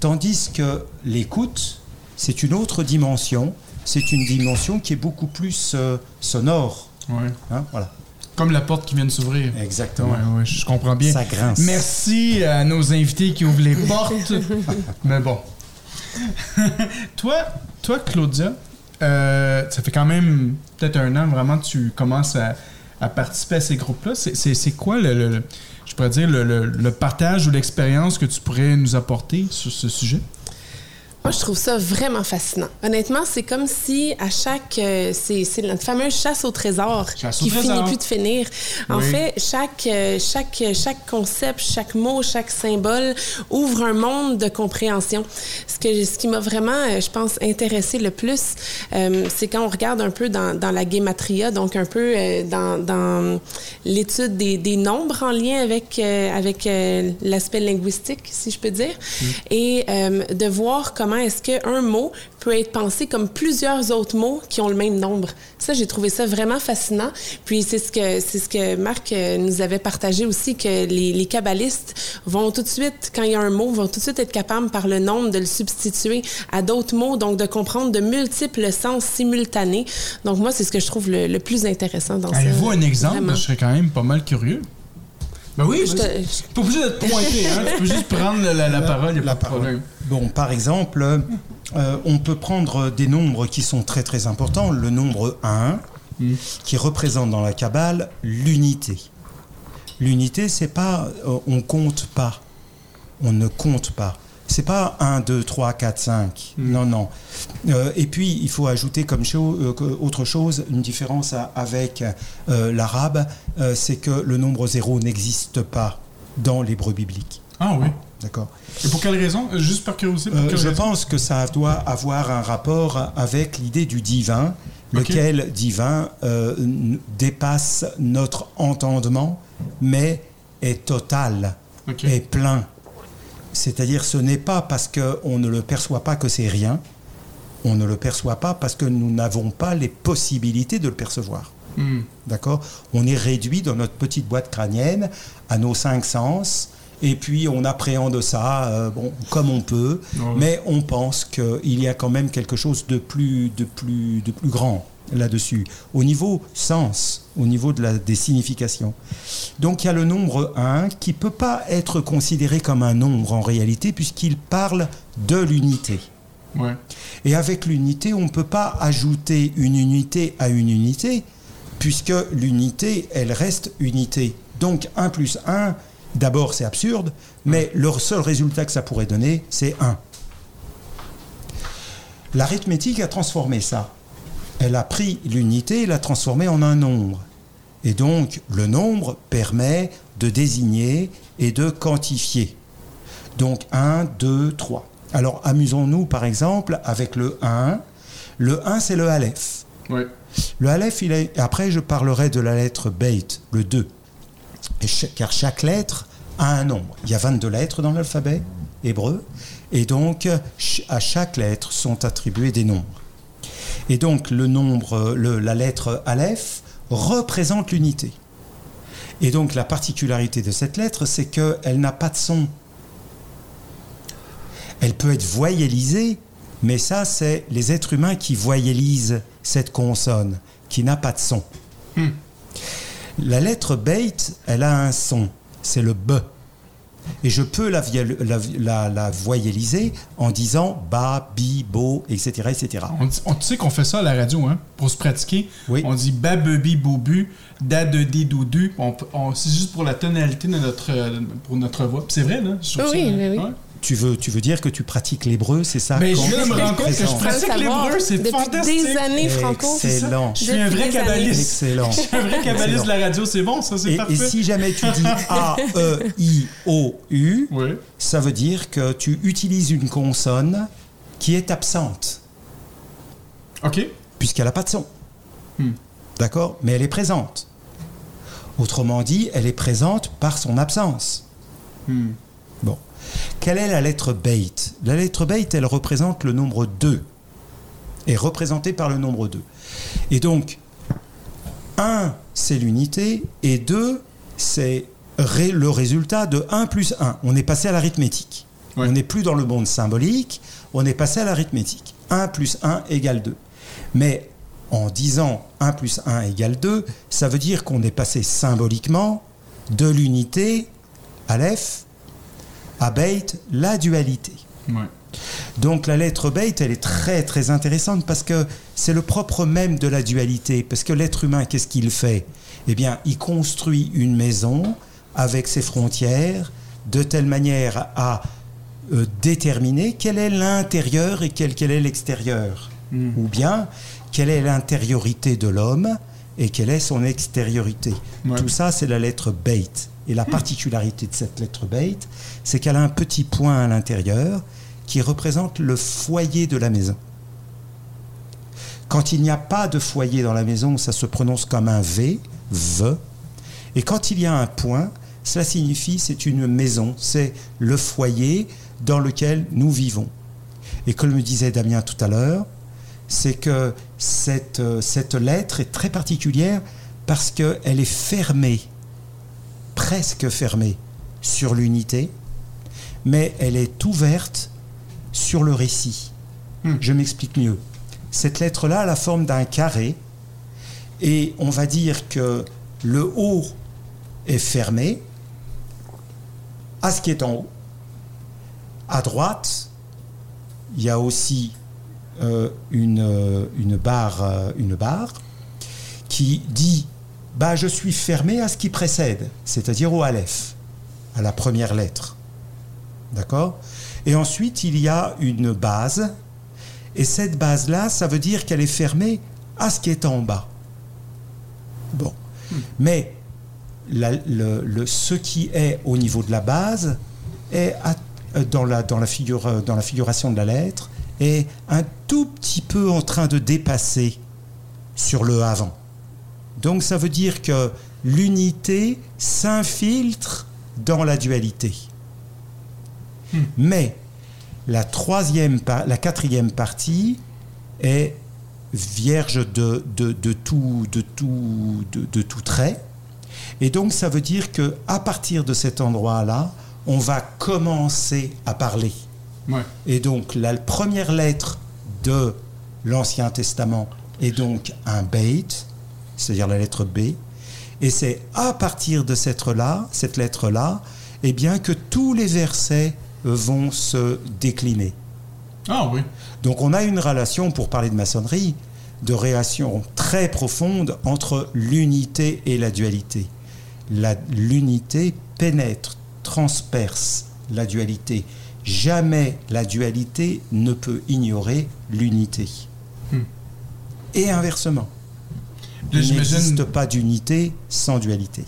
Tandis que l'écoute, c'est une autre dimension, c'est une dimension qui est beaucoup plus euh, sonore. Ouais. hein, voilà. Comme la porte qui vient de s'ouvrir. Exactement. Ouais, ouais, je comprends bien. Ça grince. Merci à nos invités qui ouvrent les portes. Mais bon. toi, toi, Claudia, euh, ça fait quand même peut-être un an vraiment que tu commences à, à participer à ces groupes-là. C'est- quoi le, le- le- je pourrais dire, le partage ou l'expérience que tu pourrais nous apporter sur ce sujet? Moi, je trouve ça vraiment fascinant. Honnêtement, c'est comme si à chaque... euh, c'est c'est notre fameuse chasse au trésor Chasse au qui trésor. finit plus de finir. En Oui. fait, chaque, euh, chaque, chaque concept, chaque mot, chaque symbole ouvre un monde de compréhension. Ce, que, ce qui m'a vraiment, euh, je pense, intéressé le plus, euh, c'est quand on regarde un peu dans, dans la guématria, donc un peu euh, dans, dans l'étude des, des nombres en lien avec, avec l'aspect linguistique, si je peux dire, et euh, de voir comment est-ce qu'un mot peut être pensé comme plusieurs autres mots qui ont le même nombre? Ça, j'ai trouvé ça vraiment fascinant. Puis c'est ce que c'est ce que Marc euh, nous avait partagé aussi que les, les kabbalistes vont tout de suite, quand il y a un mot, vont tout de suite être capables par le nombre de le substituer à d'autres mots, donc de comprendre de multiples sens simultanés. Donc moi, c'est ce que je trouve le, le plus intéressant dans ça. Avez-vous un exemple? Vraiment. Je serais quand même pas mal curieux. Ben oui, Je te- Pas obligé d'être pointé, hein? Tu peux juste prendre la, la- la parole, il a La pas de parole. Bon, par exemple, euh, on peut prendre des nombres qui sont très très importants. Le nombre 1, qui représente dans la Kabbale l'unité. L'unité, c'est pas euh, on compte pas. On ne compte pas. C'est pas 1, 2, 3, 4, 5. Non, non. Euh, et puis, il faut ajouter comme cho- euh, autre chose, une différence à- avec euh, l'arabe, c'est que le nombre 0 n'existe pas dans l'hébreu biblique. Ah oui. D'accord Et pour quelle raison? Juste par curiosité. Pour quelle je raison? pense que ça doit avoir un rapport avec l'idée du divin, lequel divin dépasse notre entendement, mais est total, est plein. C'est-à-dire, ce n'est pas parce qu'on ne le perçoit pas que c'est rien, on ne le perçoit pas parce que nous n'avons pas les possibilités de le percevoir. Hmm. D'accord? On est réduit dans notre petite boîte crânienne à nos cinq sens. Et puis on appréhende ça euh, bon, comme on peut, Ouais. mais on pense qu'il y a quand même quelque chose de plus, de plus, de plus grand là-dessus, au niveau sens, au niveau de la, des significations. Donc il y a le nombre 1 qui ne peut pas être considéré comme un nombre en réalité, puisqu'il parle de l'unité. Ouais. Et avec l'unité, on ne peut pas ajouter une unité à une unité, puisque l'unité, elle reste unité. Donc 1 plus 1, d'abord c'est absurde, mais le seul résultat que ça pourrait donner, c'est 1. L'arithmétique a transformé ça. Elle a pris l'unité et l'a transformée en un nombre. Et donc le nombre permet de désigner et de quantifier. Donc 1, 2, 3. Alors amusons-nous par exemple avec le 1. Le 1 c'est le Aleph. Ouais. Le Aleph, il est... après je parlerai de la lettre Beit, le 2. Et cha- car chaque lettre a un nombre. Il y a 22 lettres dans l'alphabet hébreu. Et donc à chaque lettre sont attribués des nombres. Et donc le nombre, le- la lettre Aleph représente l'unité. Et donc la particularité de cette lettre, c'est qu'elle n'a pas de son. Elle peut être voyellisée, mais ça, c'est les êtres humains qui voyellisent cette consonne, qui n'a pas de son. La lettre Beit, elle a un son, c'est le B. Et je peux la, la, la- la voyelliser en disant ba, bi, bo, etc. etc. On, dit- on- tu sais qu'on fait ça à la radio, hein, pour se pratiquer. Oui. On dit babebi bobu, da de di doudu. On, on- c'est juste pour la tonalité de notre, pour notre voix. C'est vrai, là. Oui, ça, oui, oui. ouais. Tu veux, tu veux dire que tu pratiques l'hébreu, c'est ça? Ben, je viens de me rendre compte que je pratique l'hébreu, c'est Depuis fantastique. des années, Franco. Excellent. Je suis un vrai kabbaliste. Excellent. Je suis un vrai kabbaliste de la radio, c'est bon, ça, c'est parfait. et si jamais tu dis A, E, I, O, U, Oui. ça veut dire que tu utilises une consonne qui est absente, OK. puisqu'elle n'a pas de son. Hmm. D'accord? Mais elle est présente. Autrement dit, elle est présente par son absence. Hmm. Bon. Quelle est la lettre Beit? La lettre Beit, elle représente le nombre 2. Est représentée par le nombre 2. Et donc, 1, c'est l'unité, et 2, c'est ré- le résultat de 1 plus 1. On est passé à l'arithmétique. Ouais. On n'est plus dans le monde symbolique, on est passé à l'arithmétique. 1 plus 1 égale 2. Mais en disant 1 plus 1 égale 2, ça veut dire qu'on est passé symboliquement de l'unité, Aleph, à Beit, la dualité. Ouais. Donc la lettre Beit, elle est très très intéressante parce que c'est le propre même de la dualité. Parce que l'être humain, qu'est-ce qu'il fait? Eh bien, il construit une maison avec ses frontières de telle manière à euh, déterminer quel est l'intérieur et quel, quel est l'extérieur. Ou bien, quelle est l'intériorité de l'homme et quelle est son extériorité. Ouais. Tout ça, c'est la lettre Beit. Et la particularité de cette lettre Beit, c'est qu'elle a un petit point à l'intérieur qui représente le foyer de la maison. Quand il n'y a pas de foyer dans la maison, ça se prononce comme un V, V. Et quand il y a un point, cela signifie c'est une maison, c'est le foyer dans lequel nous vivons. Et comme me disait Damien tout à l'heure, c'est que cette, euh, cette lettre est très particulière parce qu'elle est fermée, presque fermée, sur l'unité, mais elle est ouverte sur le récit. Hmm. Je m'explique mieux. Cette lettre-là a la forme d'un carré, et on va dire que le haut est fermé à ce qui est en haut. À droite, il y a aussi euh, une, euh, une, barre, euh, une barre qui dit bah, Je suis fermé à ce qui précède, c'est-à-dire au Aleph, à la première lettre. D'accord? Et ensuite, il y a une base, et cette base-là, ça veut dire qu'elle est fermée à ce qui est en bas. Bon. Mais la- le- le- ce qui est au niveau de la base est à- euh, dans, la, dans, la figure, euh, dans la figuration de la lettre est un tout petit peu en train de dépasser sur le avant. Donc ça veut dire que l'unité s'infiltre dans la dualité. Mais la troisième, par- la quatrième partie est vierge de, de, de tout, de, tout, de, de tout trait. Et donc ça veut dire que à partir de cet endroit-là, on va commencer à parler. Ouais. Et donc la première lettre de l'Ancien Testament est donc un bait, c'est-à-dire la lettre B. Et c'est à partir de cette lettre-là, cette lettre-là, eh bien que tous les versets vont se décliner. Ah oui. Donc on a une relation, pour parler de maçonnerie, de relation très profonde entre l'unité et la dualité. La- L'unité pénètre, transperce la dualité. Jamais la dualité ne peut ignorer l'unité. Hmm. Et inversement. Là, Il n'existe pas d'unité sans dualité.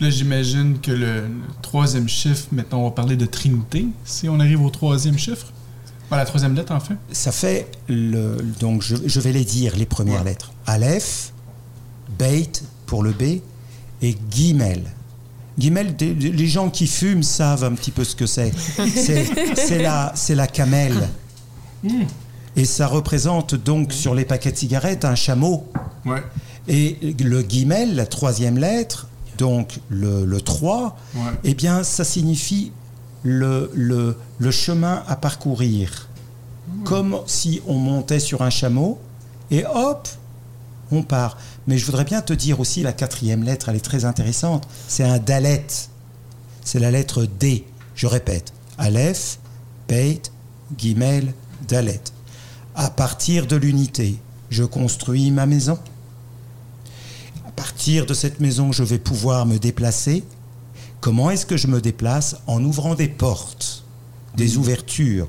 Là, j'imagine que le, le troisième chiffre, maintenant, on va parler de Trinité, si on arrive au troisième chiffre. Voilà, la troisième lettre, en fait. Ça fait le. Donc je, je vais les dire, les premières Ouais. lettres. Aleph, Beit pour le B et Guimel. Guimel, les gens qui fument savent un petit peu ce que c'est. C'est la, c'est la camelle. Et ça représente donc sur les paquets de cigarettes un chameau. Ouais. Et le guimel, la troisième lettre, donc le, le 3, Ouais. eh bien, ça signifie le, le, le chemin à parcourir. Comme si on montait sur un chameau et hop, on part. Mais je voudrais bien te dire aussi la quatrième lettre, elle est très intéressante. C'est un dalet. C'est la lettre D. Je répète. Aleph, Beit, Gimel, Dalet. À partir de l'unité, je construis ma maison. À partir de cette maison, je vais pouvoir me déplacer. Comment est-ce que je me déplace En ouvrant des portes, des ouvertures.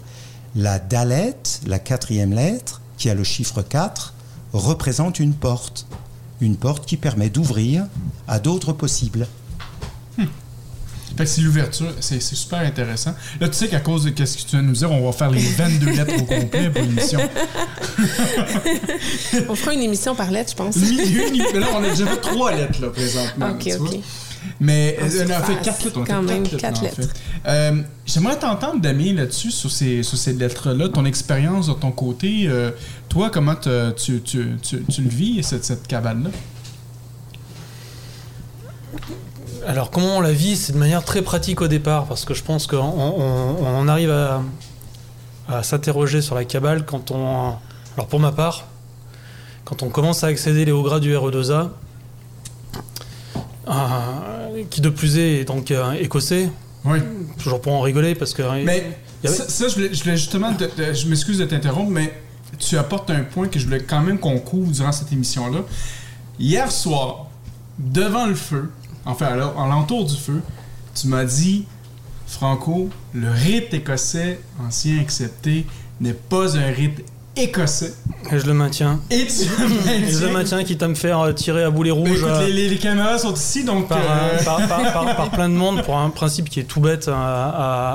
La dalette, la quatrième lettre, qui a le chiffre 4, représente une porte. Une porte qui permet d'ouvrir à d'autres possibles. Fait que c'est l'ouverture, c'est super intéressant. Là, tu sais qu'à cause de ce que tu viens de nous dire, on va faire les 22 lettres au complet pour l'émission. On fera une émission par lettre, je pense. Une- mais là, on a déjà fait trois lettres, là, présentement. Ok, tu vois. ok. Mais En euh, on a fait quatre lettres. On quand même, quatre quatre lettres. Euh, J'aimerais t'entendre, Damien, là-dessus, sur ces, sur ces lettres-là, ton expérience de ton côté. euh, toi, comment tu, tu, tu, tu le vis, cette, cette cabane-là? Alors comment on la vit C'est de manière très pratique au départ, parce que je pense qu'on on- on arrive à, à s'interroger sur la cabale quand on... Alors pour ma part, quand on commence à accéder les hauts grades du RE2A, euh, qui de plus est donc euh, écossais, Oui. toujours pour en rigoler, parce que... Mais Il y avait- ça, ça, je, voulais, je voulais justement, te- te- je m'excuse de t'interrompre, mais tu apportes un point que je voulais quand même qu'on couvre durant cette émission-là. Hier soir, devant le feu, enfin l'en- à l'entour du feu, tu m'as dit, Franco, le rite écossais, ancien accepté, n'est pas un rite écossais. Et je le maintiens. Et tu Et je le maintiens, quitte à me faire euh, tirer à boulet rouge. écoute, euh, les, caméras sont ici, donc... par, euh, par- par- plein de monde pour un principe qui est tout bête à,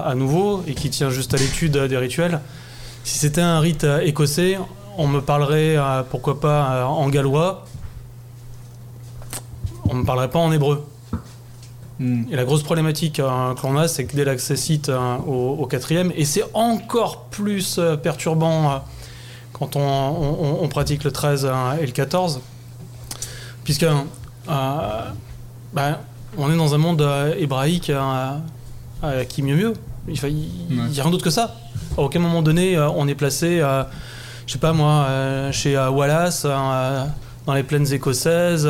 à- à nouveau et qui tient juste à l'étude des rituels. Si c'était un rite écossais, on me parlerait, pourquoi pas, en gallois. On me parlerait pas en hébreu. Et la grosse problématique euh, que l'on a, c'est que dès l'accès site euh, au, au quatrième, et c'est encore plus euh, perturbant euh, quand on, on- on pratique le 13 euh, et le 14, puisque euh, ben, on est dans un monde euh, hébraïque qui mieux mieux. Il n'y Ouais. a rien d'autre que ça. À aucun moment donné, on est placé, je sais pas moi, chez Wallace, dans les plaines écossaises,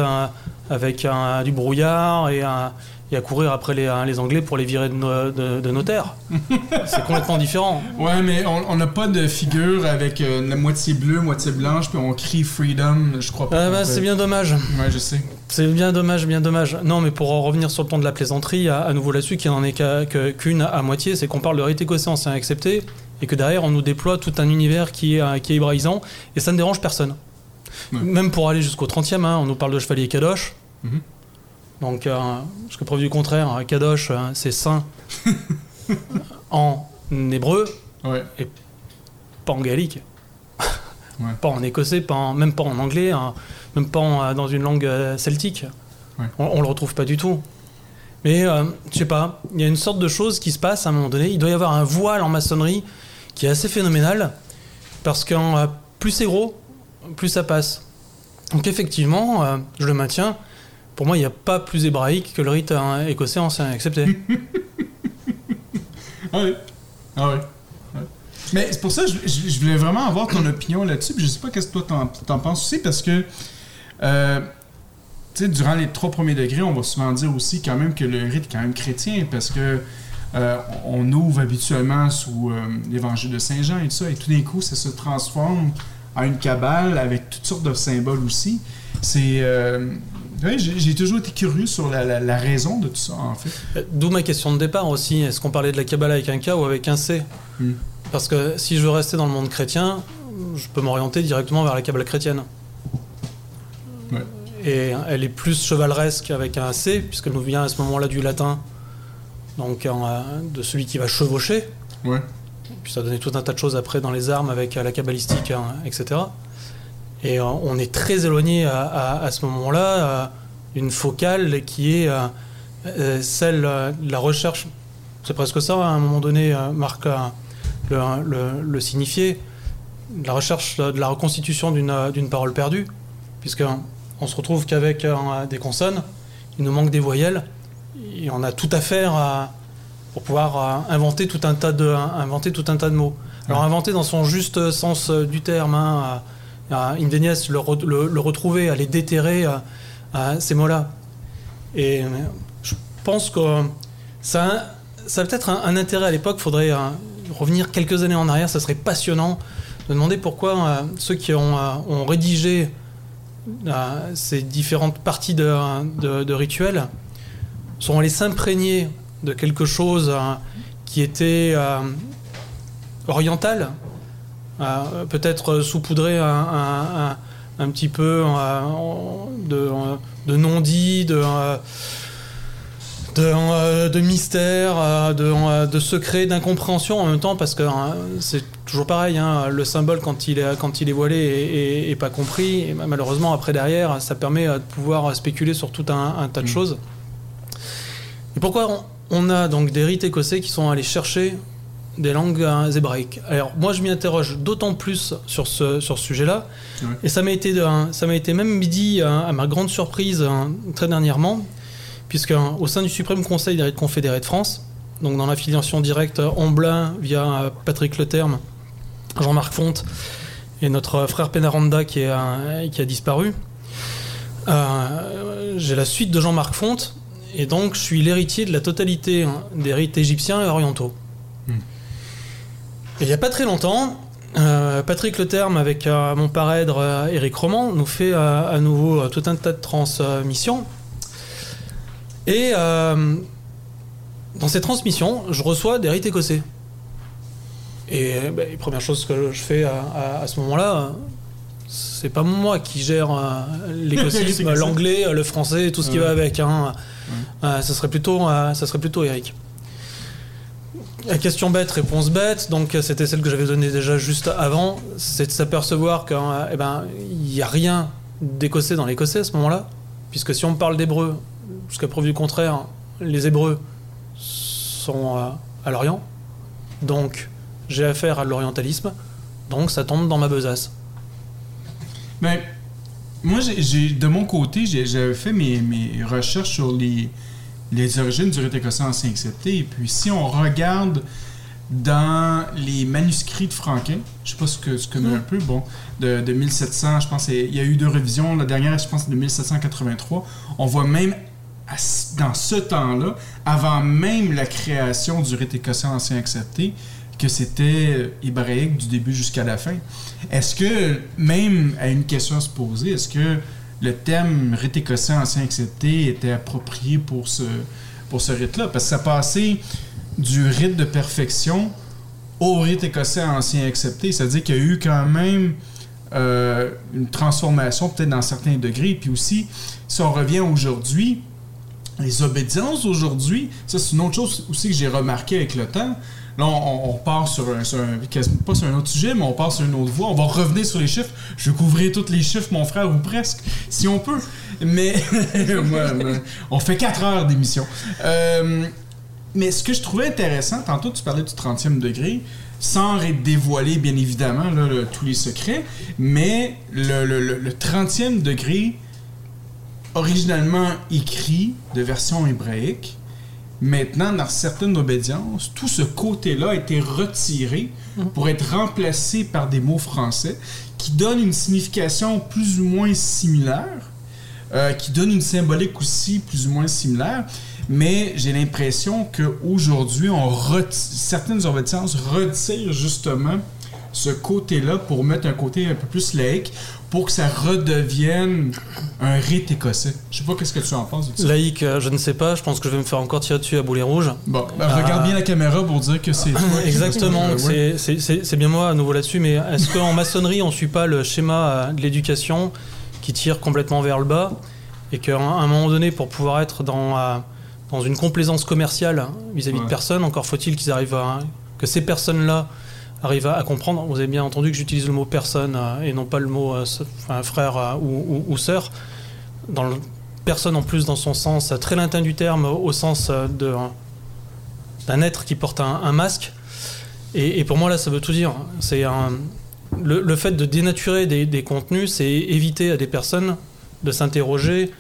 avec du brouillard et, euh, et à courir après les, euh, les Anglais pour les virer de, no- de, de nos terres. C'est complètement différent. Ouais, mais on n'a pas de figure avec euh, la moitié bleue, moitié blanche, puis on crie freedom, je crois pas. Ah bah, c'est bien dommage. Ouais, je sais. C'est bien dommage, bien dommage. Non, mais pour en revenir sur le ton de la plaisanterie, à, à nouveau là-dessus, qui n'en est qu'une à moitié, c'est qu'on parle de rite écossais ancien accepté, et que derrière, on nous déploie tout un univers qui est, euh, qui est hébraïsant, et ça ne dérange personne. Ouais. Même pour aller jusqu'au 30e, hein, on nous parle de Chevalier Kadosh. Mhm. Donc, euh, jusqu'à preuve du contraire, Kadosh, euh, c'est saint en hébreu Ouais. et pas en gaélique. Ouais. Pas en écossais, pas en- même pas en anglais, hein, même pas en- euh, dans une langue euh, celtique. Ouais. On, on le retrouve pas du tout. Mais euh, je sais pas, il y a une sorte de chose qui se passe à un moment donné. Il doit y avoir un voile en maçonnerie qui est assez phénoménal parce que euh, plus c'est gros, plus ça passe. Donc effectivement, euh, je le maintiens. Pour moi, il n'y a pas plus hébraïque que le rite euh, écossais ancien accepté. Ah oui. Ah oui. Mais c'est pour ça que je, voulais vraiment avoir ton opinion là-dessus. Je sais pas qu'est-ce que toi t'en, t'en penses aussi, parce que euh, tu sais, durant les trois premiers degrés, on va souvent dire aussi quand même que le rite est quand même chrétien, parce que euh, on ouvre habituellement sous euh, l'évangile de Saint Jean et tout ça, et tout d'un coup, ça se transforme en une cabale avec toutes sortes de symboles aussi. C'est. Ouais, j'ai, toujours été curieux sur la, la- la raison de tout ça, en fait. Euh, D'où ma question de départ aussi. Est-ce qu'on parlait de la Kabbalah avec un K ou avec un C Hmm. Parce que si je veux rester dans le monde chrétien, je peux m'orienter directement vers la Kabbalah chrétienne. Ouais. Et elle est plus chevaleresque avec un C, puisqu'elle nous vient à ce moment-là du latin, donc euh, de celui qui va chevaucher. Ouais. Puis ça a donné tout un tas de choses après dans les armes avec euh, la kabbalistique, hein, etc. Et euh, on est très éloigné à, à- à ce moment-là euh, d'une focale qui est euh, euh, celle euh, de la recherche. C'est presque ça, à un moment donné, euh, Marc euh, le, le, le signifiait. La recherche de la reconstitution d'une euh, d'une parole perdue, puisque on se retrouve qu'avec euh, des consonnes, il nous manque des voyelles, et on a tout à faire à, pour pouvoir euh, inventer tout un tas de inventer tout un tas de mots. Alors inventer dans son juste sens euh, du terme, hein, Indenies, le, re- le- le retrouver, les déterrer, ces mots-là. Et euh, je pense que ça, ça a peut-être un, intérêt à l'époque. Faudrait euh, revenir quelques années en arrière. Ça serait passionnant de demander pourquoi euh, ceux qui ont, rédigé ces différentes parties de, rituels sont allés s'imprégner de quelque chose qui était oriental, peut-être saupoudrer un, un- un- un petit peu euh, de, de non-dit, de, euh, de, euh, de mystère, euh, de, euh, de secret, d'incompréhension en même temps, parce que hein, c'est toujours pareil, hein, le symbole quand il est, quand il est voilé est pas compris, et malheureusement après derrière, ça permet euh, de pouvoir spéculer sur tout un, un tas de choses. Et pourquoi on, on a donc des rites écossais qui sont allés chercher des langues euh, hébraïques Alors moi je m'y interroge d'autant plus sur ce, sur ce sujet-là, Ouais. et ça m'a été, ça m'a été même dit euh, à ma grande surprise euh, très dernièrement, puisque au sein du Suprême Conseil des rites confédérés de France, donc dans l'affiliation directe euh, Amblin via euh, Patrick Leterme, Jean-Marc Fonte et notre frère Penaranda qui, est, euh, qui a disparu, euh, j'ai la suite de Jean-Marc Fonte, et donc je suis l'héritier de la totalité hein, des rites égyptiens et orientaux. Il n'y a pas très longtemps, euh, Patrick Leterme avec euh, mon parèdre euh, Éric Roman nous fait euh, à nouveau euh, tout un tas de transmissions. Et euh, dans ces transmissions, je reçois des rites écossais. Et euh, ben, les premières choses que je fais à, à- à ce moment-là, euh, c'est pas moi qui gère euh, l'écossisme, L'écossais. l'anglais, euh, le français, tout ce qui va avec. Hein. Euh, ça serait plutôt, euh, ça serait plutôt Eric. Question bête, réponse bête. Donc euh, c'était celle que j'avais donnée déjà juste avant. C'est de s'apercevoir qu'il eh ben, n'y a rien d'écossais dans l'écossais à ce moment-là. Puisque si on parle d'hébreu, jusqu'à preuve du contraire, les hébreux sont euh, à l'Orient. Donc j'ai affaire à l'orientalisme. Donc ça tombe dans ma besace. Ben, moi, de mon côté, j'avais fait mes, mes recherches sur les, les origines du rite écossais ancien accepté. Et puis, si on regarde dans les manuscrits de Franquin, je sais pas ce que ce que un peu, bon, de, de 1700, je pense, il y a eu deux révisions. La dernière, je pense, de 1783. On voit même à dans ce temps-là, avant même la création du rite écossais ancien accepté, que c'était hébraïque du début jusqu'à la fin. Est-ce que, même à une question à se poser, est-ce que le thème rite écossais ancien accepté était approprié pour ce, pour ce rite-là? Parce que ça passait du rite de perfection au rite écossais ancien accepté. C'est-à-dire qu'il y a eu quand même euh, une transformation, peut-être dans certains degrés. Puis aussi, si on revient aujourd'hui, les obédiences aujourd'hui, ça c'est une autre chose aussi que j'ai remarqué avec le temps. Là, on, part sur un, pas sur un autre sujet, mais on part sur une autre voie. On va revenir sur les chiffres. Je vais couvrir tous les chiffres, mon frère, ou presque, si on peut. Mais on fait 4 heures d'émission. Euh, mais ce que je trouvais intéressant, tantôt tu parlais du 30e degré, sans dévoiler bien évidemment tous les secrets, mais le- le 30e degré, originalement écrit de version hébraïque, maintenant dans certaines obédiences, tout ce côté-là a été retiré pour être remplacé par des mots français qui donnent une signification plus ou moins similaire, euh, qui donnent une symbolique aussi plus ou moins similaire. Mais j'ai l'impression qu'aujourd'hui, certaines obédiences retirent justement ce côté-là pour mettre un côté un peu plus laïque pour que ça redevienne un rite écossais. Je sais pas qu'est-ce que tu en penses ça. Laïque, euh, je ne sais pas. Je pense que je vais me faire encore tirer dessus à boulet rouge. Bon, ben, regarde Ah. bien la caméra pour dire que c'est Exactement, Euh, ouais. c'est- bien moi à nouveau là-dessus, mais est-ce qu'en maçonnerie on suit pas le schéma euh, de l'éducation qui tire complètement vers le bas et qu'à un, moment donné, pour pouvoir être dans, euh, dans une complaisance commerciale vis-à-vis Ouais. de personnes, encore faut-il qu'ils arrivent à, que ces personnes-là arrivent à, comprendre. Vous avez bien entendu que j'utilise le mot personne euh, et non pas le mot euh, frère euh, ou, sœur. Personne en plus dans son sens très latin du terme, au sens d'un être qui porte un, masque. Et, pour moi, là, ça veut tout dire. C'est le fait de dénaturer des, des contenus, c'est éviter à des personnes de s'interroger,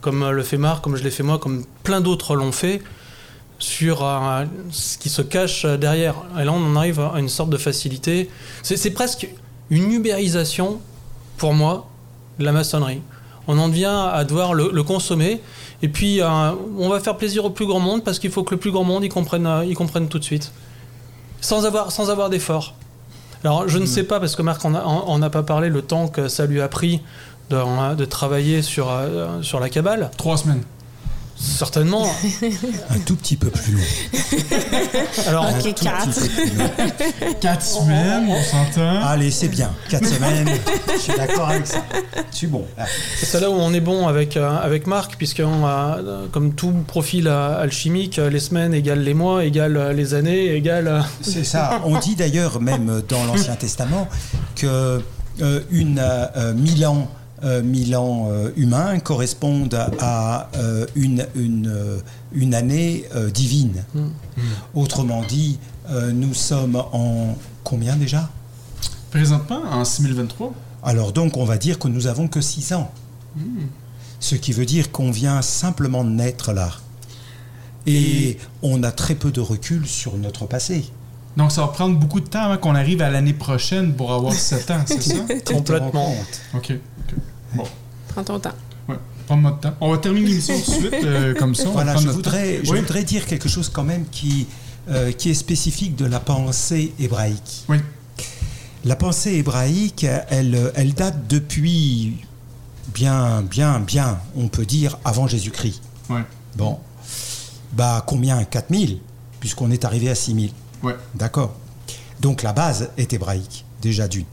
comme le fait Marc, comme je l'ai fait moi, comme plein d'autres l'ont fait, sur euh, ce qui se cache derrière. Et là, on en arrive à une sorte de facilité. C'est presque une ubérisation, pour moi, de la maçonnerie. On en vient à devoir le, le consommer. Et puis, euh, on va faire plaisir au plus grand monde parce qu'il faut que le plus grand monde y comprenne, euh, y comprenne tout de suite. Sans avoir, sans avoir d'effort. Alors, je ne sais pas, parce que Marc on n'a pas parlé, le temps que ça lui a pris de, euh, de travailler sur, euh, sur la cabale. Trois semaines. Certainement. Un tout petit peu plus long. Alors, Ok, tout petit quatre. peu plus long. Quatre semaines, on s'entend. Allez, c'est bien. Quatre semaines. Je suis d'accord avec ça. Je suis bon. Ah, c'est là où on est bon avec, euh, avec Marc, puisque euh, comme tout profil euh, alchimique, les semaines égale les mois, égale euh, les années, égale... euh, C'est ça. On dit d'ailleurs même dans l'Ancien Testament que euh, une euh, mille ans, euh, mille ans euh, humains correspondent à euh, une, une, euh, une année euh, divine. Autrement dit, euh, nous sommes en combien déjà? Présentement, en 6023. Alors donc, on va dire que nous avons que 6 ans. Ce qui veut dire qu'on vient simplement de naître là. Et on a très peu de recul sur notre passé. Donc, ça va prendre beaucoup de temps avant qu'on arrive à l'année prochaine pour avoir 7 ans, c'est ça? Complètement. OK. Bon, Prends ton temps. ouais. Prends-moi de temps. On va terminer l'émission tout de suite, euh, comme ça. Voilà, je voudrais, je Oui. voudrais dire quelque chose quand même qui, euh, qui est spécifique de la pensée hébraïque. Oui. La pensée hébraïque, elle, elle date depuis bien, bien, bien, on peut dire, avant Jésus-Christ. Ouais. Bon. Bah, combien? 4000 Puisqu'on est arrivé à 6000. Ouais. D'accord? Donc la base est hébraïque, déjà d'une.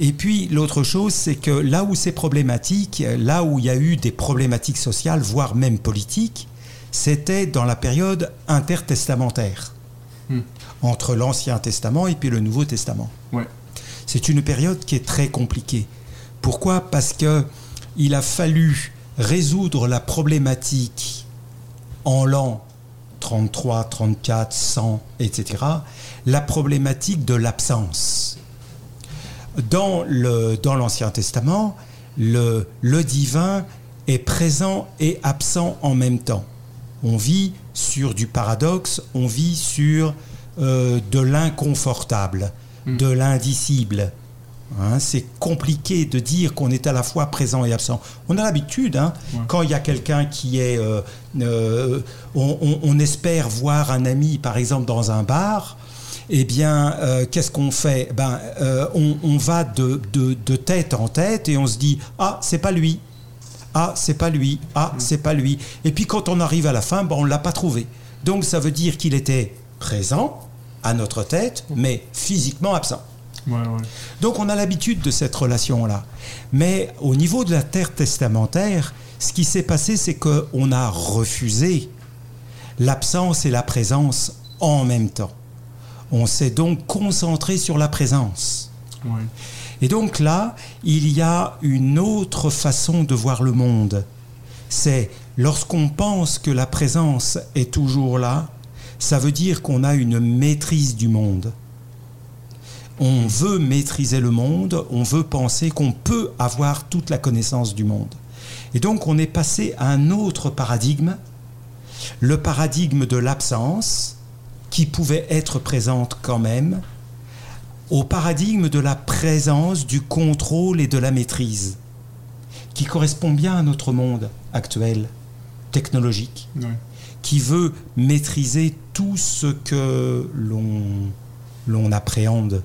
Et puis l'autre chose, c'est que là où c'est problématique, là où il y a eu des problématiques sociales, voire même politiques, c'était dans la période intertestamentaire, Hmm. entre l'Ancien Testament et puis le Nouveau Testament. Ouais. C'est une période qui est très compliquée. Pourquoi? Parce que il a fallu résoudre la problématique en l'an 33, 34, 100, etc. La problématique de l'absence. Dans le dans l'Ancien Testament, le, le divin est présent et absent en même temps. On vit sur du paradoxe, on vit sur euh, de l'inconfortable, de l'indicible. Hein, c'est compliqué de dire qu'on est à la fois présent et absent. On a l'habitude, hein, Ouais. quand il y a quelqu'un qui est... euh, euh, on, on- on espère voir un ami, par exemple, dans un bar, eh bien, euh, qu'est-ce qu'on fait? Ben, euh, on, on va de, de- de tête en tête et on se dit, ah, c'est pas lui. Ah, c'est pas lui. Ah, c'est pas lui. Et puis quand on arrive à la fin, ben, on l'a pas trouvé. Donc ça veut dire qu'il était présent à notre tête, mais physiquement absent. Ouais, ouais. Donc on a l'habitude de cette relation-là. Mais au niveau de la terre testamentaire, Ce qui s'est passé, c'est qu'on a refusé l'absence et la présence en même temps. On s'est donc concentré sur la présence. Et donc là, il y a une autre façon de voir le monde. C'est lorsqu'on pense que la présence est toujours là, ça veut dire qu'on a une maîtrise du monde. On veut maîtriser le monde, on veut penser qu'on peut avoir toute la connaissance du monde. Et donc on est passé à un autre paradigme, le paradigme de l'absence, qui pouvait être présente quand même, au paradigme de la présence, du contrôle et de la maîtrise, qui correspond bien à notre monde actuel, technologique, qui veut maîtriser tout ce que l'on l'on appréhende,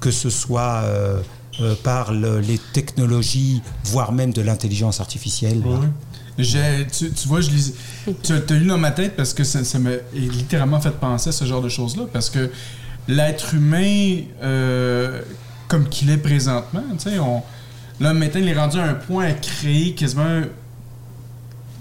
que ce soit euh, euh, par le- les technologies, voire même de l'intelligence artificielle. J'ai- tu, tu vois, je lis, tu as lu dans ma tête parce que ça, ça m'a littéralement fait penser à ce genre de choses-là. Parce que l'être humain, euh, comme qu'il est présentement, tu sais, on, maintenant, il est rendu à un point à créer quasiment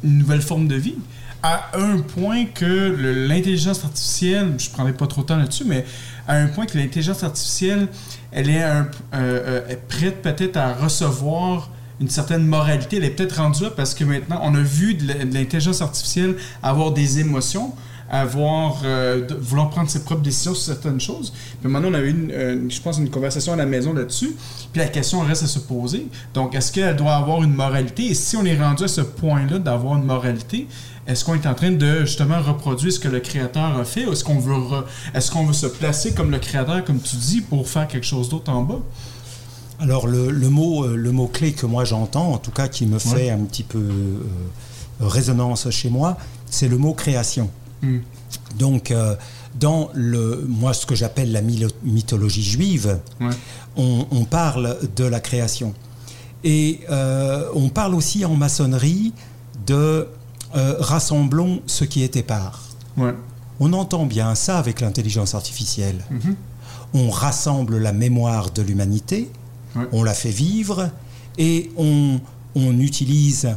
une nouvelle forme de vie. À un point que l'intelligence artificielle, je ne prendrai pas trop de temps là-dessus, mais à un point que l'intelligence artificielle, elle est, euh, euh, est prête peut-être à recevoir une certaine moralité. Elle est peut-être rendue là parce que maintenant, on a vu de l'intelligence artificielle avoir des émotions, avoir, euh, prendre ses propres décisions sur certaines choses. Puis maintenant, on a eu, une, je pense, une conversation à la maison là-dessus. Puis la question reste à se poser. Donc, est-ce qu'elle doit avoir une moralité? Et si on est rendu à ce point-là d'avoir une moralité, est-ce qu'on est en train de justement reproduire ce que le créateur a fait? Est-ce qu'on veut, est-ce qu'on veut se placer comme le créateur, comme tu dis, pour faire quelque chose d'autre en bas? Alors le, le mot, euh, le mot clé que moi j'entends, en tout cas qui me fait Ouais. un petit peu euh, résonance chez moi, c'est le mot création. Hmm. Donc euh, dans le, moi ce que j'appelle la mythologie juive, Ouais. on, on parle de la création. Et euh, on parle aussi en maçonnerie de rassemblons ce qui est épars. Ouais. On entend bien ça avec l'intelligence artificielle. Mhm. On rassemble la mémoire de l'humanité, Ouais. on la fait vivre et on, on utilise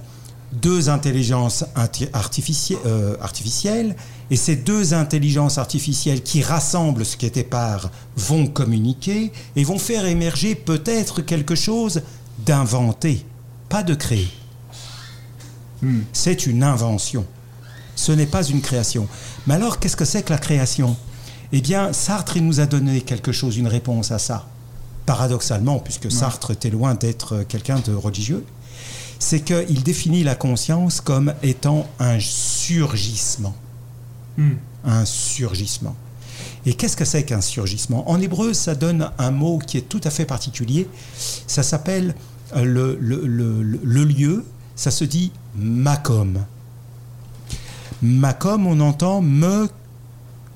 deux intelligences euh, artificielles et ces deux intelligences artificielles qui rassemblent ce qui est épars vont communiquer et vont faire émerger peut-être quelque chose d'inventé, pas de créé. Hmm. C'est une invention. Ce n'est pas une création. Mais alors, qu'est-ce que c'est que la création? Eh bien, Sartre il nous a donné quelque chose, une réponse à ça. Paradoxalement, puisque Sartre était loin d'être quelqu'un de religieux, c'est qu'il définit la conscience comme étant un surgissement. Hmm. Un surgissement. Et qu'est-ce que c'est qu'un surgissement? En hébreu, ça donne un mot qui est tout à fait particulier. Ça s'appelle euh, le, le- le- le- le lieu, ça se dit makom. Makom, on entend me,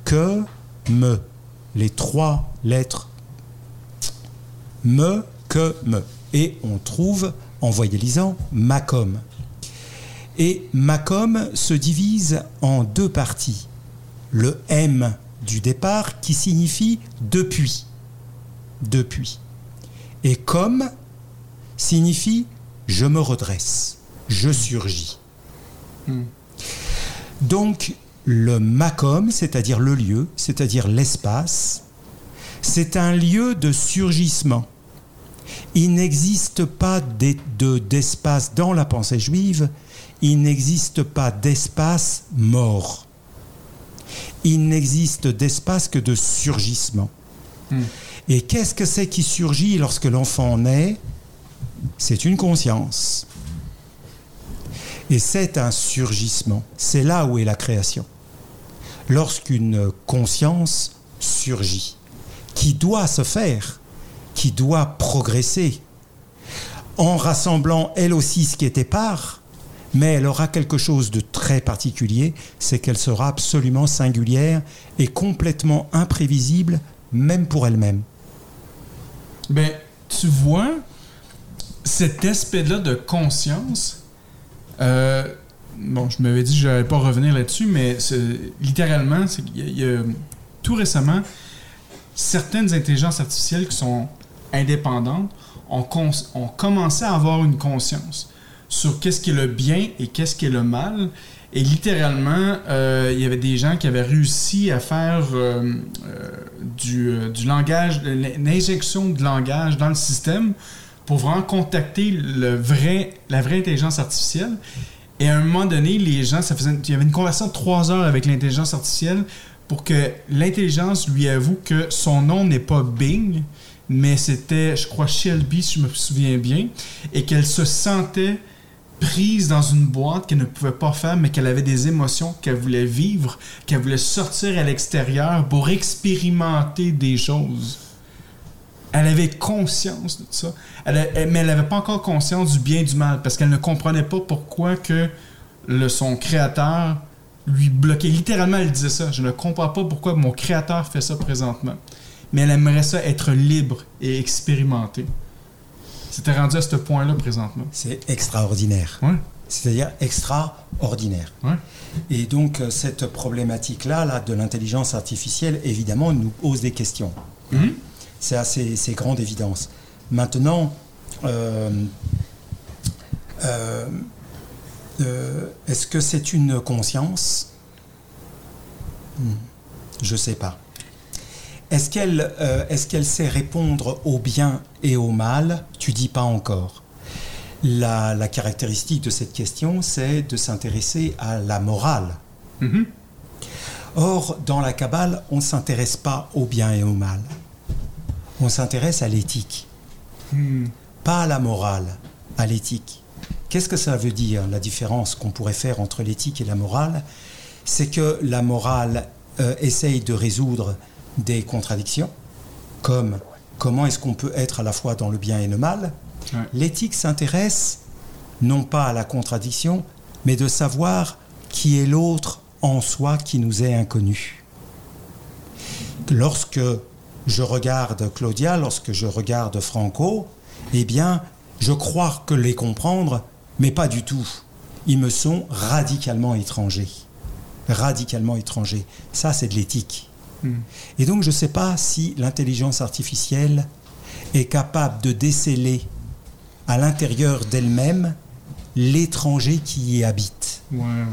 que, me. Les trois lettres me, que, me. Et on trouve, en voyalisant, makom. Et makom se divise en deux parties. Le M du départ qui signifie depuis. Depuis. Et comme signifie je me redresse, je surgis. Hmm. Donc le makom, c'est-à-dire le lieu, c'est-à-dire l'espace, c'est un lieu de surgissement. Il n'existe pas d'e- de- d'espace dans la pensée juive, il n'existe pas d'espace mort. Il n'existe d'espace que de surgissement. Hmm. Et qu'est-ce que c'est qui surgit lorsque l'enfant naît? C'est une conscience. Et c'est un surgissement. C'est là où est la création. Lorsqu'une conscience surgit, qui doit se faire, qui doit progresser, en rassemblant elle aussi ce qui était part, mais elle aura quelque chose de très particulier, c'est qu'elle sera absolument singulière et complètement imprévisible, même pour elle-même. Ben, tu vois, cet aspect-là de conscience, euh, bon, je m'avais dit que je n'allais pas revenir là-dessus, mais littéralement, qu'il y il y a, tout récemment, certaines intelligences artificielles qui sont indépendantes ont, ont commencé à avoir une conscience. sur qu'est-ce qui est le bien et qu'est-ce qui est le mal. Et littéralement, euh, il y avait des gens qui avaient réussi à faire euh, euh, du, du, langage, l'injection de langage dans le système pour vraiment contacter le vrai, la vraie intelligence artificielle. Et à un moment donné, les gens, il y avait une conversation de trois heures avec l'intelligence artificielle pour que l'intelligence lui avoue que son nom n'est pas Bing, mais c'était, je crois, Shelby, si je me souviens bien, et qu'elle se sentait prise dans une boîte qu'elle ne pouvait pas faire, mais qu'elle avait des émotions qu'elle voulait vivre, qu'elle voulait sortir à l'extérieur pour expérimenter des choses. Elle avait conscience de ça, mais elle n'avait pas encore conscience du bien et du mal, parce qu'elle ne comprenait pas pourquoi que le, son créateur lui bloquait. Littéralement, elle disait ça. Je ne comprends pas pourquoi mon créateur fait ça présentement. Mais elle aimerait ça être libre et expérimenter. C'était rendu à ce point-là présentement. C'est extraordinaire. C'est-à-dire extraordinaire. Et donc, euh, cette problématique-là là, de l'intelligence artificielle, évidemment, nous pose des questions. Mhm. C'est assez c'est grande évidence. Maintenant, euh, euh, est-ce que c'est une conscience? Hmm, Je ne sais pas. Est-ce qu'elle euh, est qu'elle sait répondre au bien et au mal? Tu dis pas encore. La, la caractéristique de cette question, c'est de s'intéresser à la morale. Mm-hmm. Or, dans la Kabbale, on ne s'intéresse pas au bien et au mal. On s'intéresse à l'éthique. Mm. Pas à la morale, à l'éthique. Qu'est-ce que ça veut dire, la différence qu'on pourrait faire entre l'éthique et la morale? C'est que la morale euh, essaye de résoudre des contradictions, comme comment est-ce qu'on peut être à la fois dans le bien et le mal. L'éthique s'intéresse non pas à la contradiction, mais de savoir qui est l'autre en soi qui nous est inconnu. Lorsque je regarde Claudia, lorsque je regarde Franco, eh bien, je crois que les comprendre, mais pas du tout. Ils me sont radicalement étrangers. Radicalement étrangers. Ça, c'est de l'éthique. Hmm. Et donc je ne sais pas si l'intelligence artificielle est capable de déceler à l'intérieur d'elle-même l'étranger qui y habite. Hmm.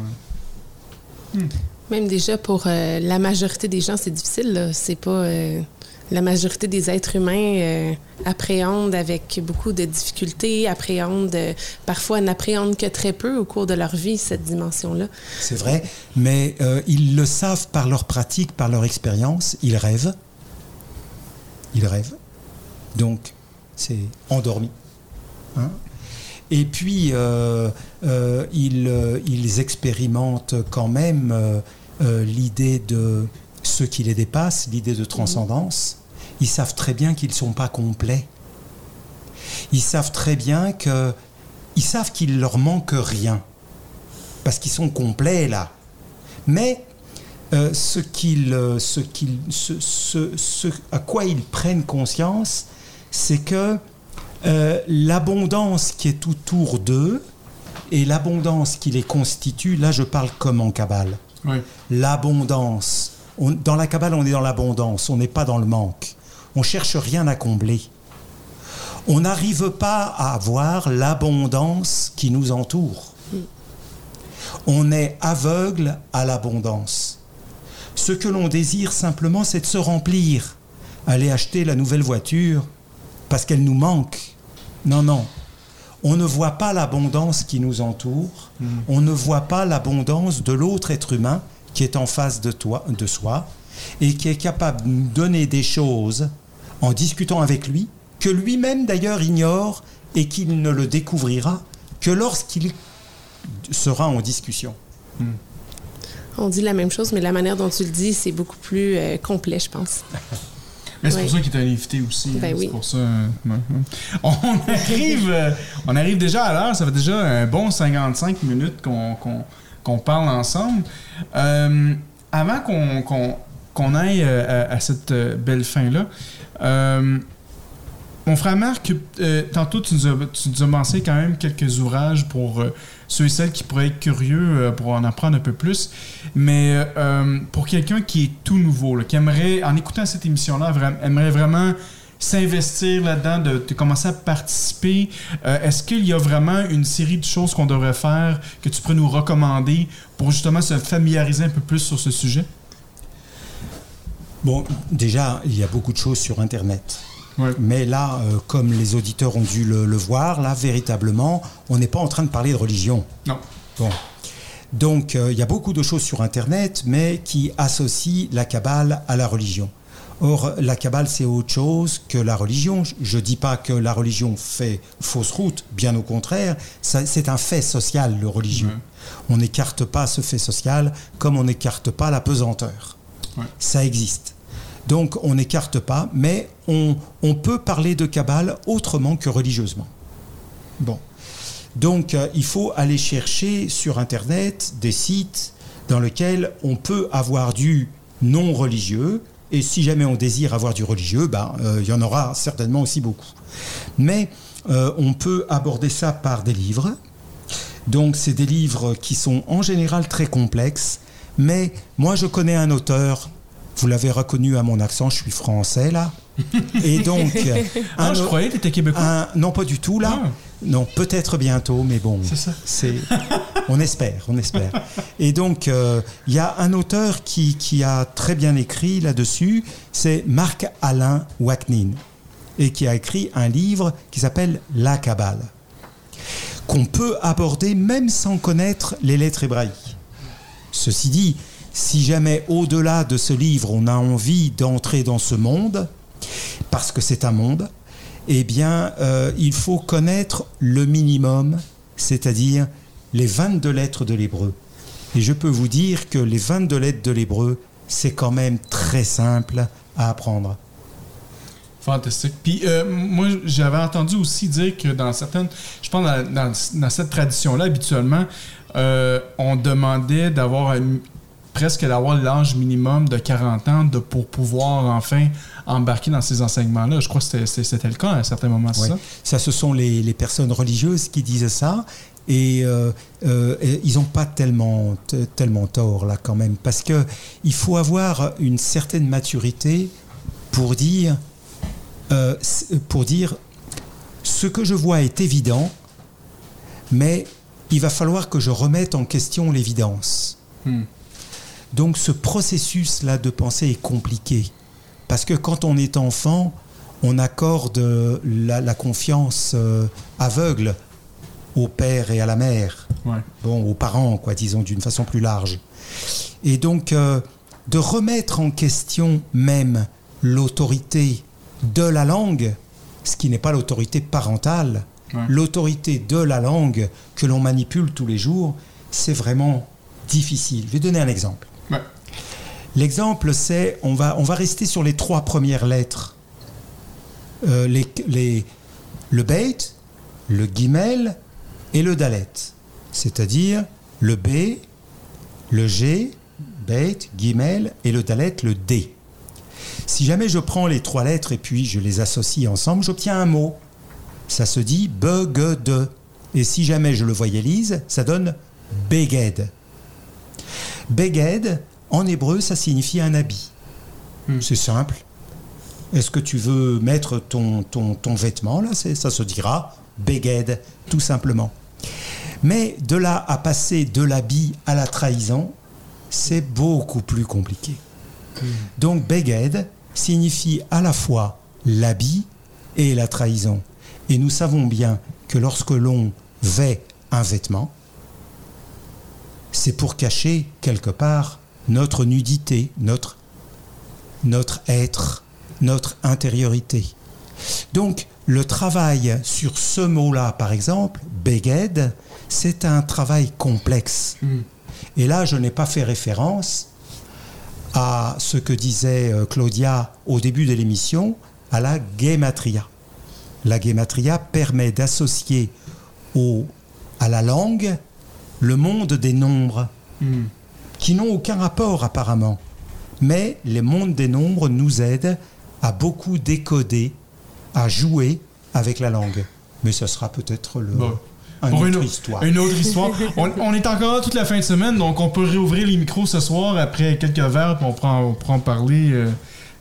Même déjà pour euh, la majorité des gens, c'est difficile. C'est pas. Euh, la majorité des êtres humains euh, appréhendent avec beaucoup de difficultés, appréhendent, euh, parfois n'appréhendent que très peu au cours de leur vie cette dimension-là. C'est vrai, mais euh, ils le savent par leur pratique, par leur expérience, ils rêvent. Ils rêvent. Donc, c'est endormi. Hein. Et puis, ils, ils, expérimentent quand même l'idée de ce qui les dépasse, l'idée de transcendance ils savent très bien qu'ils ne sont pas complets. Ils savent très bien que. Ils savent qu'il leur manque rien. Parce qu'ils sont complets là. Mais euh, ce, qu'ils, euh, ce, qu'ils, ce, ce, à quoi ils prennent conscience, c'est que euh, l'abondance qui est autour d'eux et l'abondance qui les constitue, là je parle comme en Kabbale. L'abondance. dans la Kabbale, on est dans l'abondance, on n'est pas dans le manque on cherche rien à combler. On n'arrive pas à avoir l'abondance qui nous entoure. On est aveugle à l'abondance. Ce que l'on désire simplement, c'est de se remplir, aller acheter la nouvelle voiture parce qu'elle nous manque. Non, non. On ne voit pas l'abondance qui nous entoure, hmm. on ne voit pas l'abondance de l'autre être humain qui est en face de, toi, de soi et qui est capable de nous donner des choses en discutant avec lui, que lui-même d'ailleurs ignore et qu'il ne le découvrira que lorsqu'il sera en discussion. Hmm. On dit la même chose, mais la manière dont tu le dis, c'est beaucoup plus euh, complet, je pense. C'est pour ça qu'il t'a invité aussi. Ben hein, oui. C'est pour ça. Euh, on arrive, euh, on arrive déjà à l'heure. Ça fait déjà un bon 55 minutes qu'on parle ensemble. avant qu'on aille à, cette belle fin-là, euh, mon frère Marc, euh, tantôt, tu nous, as, mentionné quand même quelques ouvrages pour euh, ceux et celles qui pourraient être curieux pour en apprendre un peu plus. Mais pour quelqu'un qui est tout nouveau, qui aimerait, en écoutant cette émission-là, aimerait vraiment s'investir là-dedans, de, de commencer à participer? Est-ce qu'il y a vraiment une série de choses qu'on devrait faire que tu pourrais nous recommander pour justement se familiariser un peu plus sur ce sujet? Bon, déjà, il y a beaucoup de choses sur Internet. Ouais. Mais là, euh, comme les auditeurs ont dû le, le voir, là, véritablement, on n'est pas en train de parler de religion. Non. Bon. Donc, euh, il y a beaucoup de choses sur Internet, mais qui associent la Kabbale à la religion. Or, la Kabbale, c'est autre chose que la religion. Je ne dis pas que la religion fait fausse route, bien au contraire. C'est un fait social, le religieux. On n'écarte pas ce fait social comme on n'écarte pas la pesanteur. Ça existe. Donc, on n'écarte pas, mais on, peut parler de Kabbale autrement que religieusement. Bon. Donc, euh, il faut aller chercher sur Internet des sites dans lesquels on peut avoir du non religieux. Et si jamais on désire avoir du religieux, ben, euh, il y en aura certainement aussi beaucoup. Mais euh, on peut aborder ça par des livres. Donc, c'est des livres qui sont en général très complexes. Mais moi, je connais un auteur. Vous l'avez reconnu à mon accent, je suis français là. Et donc, Ah, je croyais que tu étais québécois. un- non, pas du tout là. Ah. Non, peut-être bientôt, mais bon. C'est ça. C'est, on espère, on espère. Et donc, euh, il y a un auteur qui, qui a très bien écrit là-dessus, c'est Marc-Alain Waknin, et qui a écrit un livre qui s'appelle La Kabbale, qu'on peut aborder même sans connaître les lettres hébraïques. Ceci dit, si jamais au-delà de ce livre, on a envie d'entrer dans ce monde, parce que c'est un monde, eh bien, euh, il faut connaître le minimum, c'est-à-dire les 22 lettres de l'hébreu. Et je peux vous dire que les 22 lettres de l'hébreu, c'est quand même très simple à apprendre. Fantastique. Puis euh, moi, j'avais entendu aussi dire que dans certaines, je pense dans, cette tradition-là, habituellement, euh, on demandait d'avoir presque d'avoir l'âge minimum de 40 ans de, pour pouvoir enfin embarquer dans ces enseignements-là. Je crois que c'était- le cas à un certain moment, Ouais. ça? Ça, ce sont les, les personnes religieuses qui disent ça. Et, euh, euh, et ils n'ont pas tellement, tellement tort là quand même. Parce que il faut avoir une certaine maturité pour dire, euh, pour dire ce que je vois est évident, mais il va falloir que je remette en question l'évidence. Hmm. Donc ce processus-là de pensée est compliqué. Parce que quand on est enfant, on accorde la, la confiance euh, aveugle au père et à la mère, Ouais. bon, aux parents, quoi, disons, d'une façon plus large. Et donc, euh, de remettre en question même l'autorité de la langue, ce qui n'est pas l'autorité parentale, Ouais. l'autorité de la langue que l'on manipule tous les jours, c'est vraiment difficile. Je vais donner un exemple. Ouais. L'exemple, c'est, on va, on va rester sur les trois premières lettres. Euh, les, les- le beit, le guimel et le dalet. C'est-à-dire le B, le G, beit, guimel et le dalet, le D. Si jamais je prends les trois lettres et puis je les associe ensemble, j'obtiens un mot. Ça se dit begede. Et si jamais je le voyalise, ça donne beged. Beged, en hébreu, ça signifie un habit. Hmm. C'est simple. Est-ce que tu veux mettre ton, ton, ton vêtement là Ça se dira beged, tout simplement. Mais de là à passer de l'habit à la trahison, c'est beaucoup plus compliqué. Donc beged signifie à la fois l'habit et la trahison. Et nous savons bien que lorsque l'on vêt un vêtement, c'est pour cacher quelque part notre nudité, notre, notre être, notre intériorité. Donc, le travail sur ce mot-là, par exemple, beged, c'est un travail complexe. Et là, je n'ai pas fait référence à ce que disait euh, Claudia au début de l'émission, à la guématria. La guématria permet d'associer au, à la langue le monde des nombres, Hmm. qui n'ont aucun rapport apparemment. Mais les mondes des nombres nous aident à beaucoup décoder, à jouer avec la langue. Mais ce sera peut-être le, Bon. Pour autre une, au- histoire. une autre histoire. on, on est encore là toute la fin de semaine, donc on peut réouvrir les micros ce soir après quelques verres, puis on prend, on prend en parler, euh,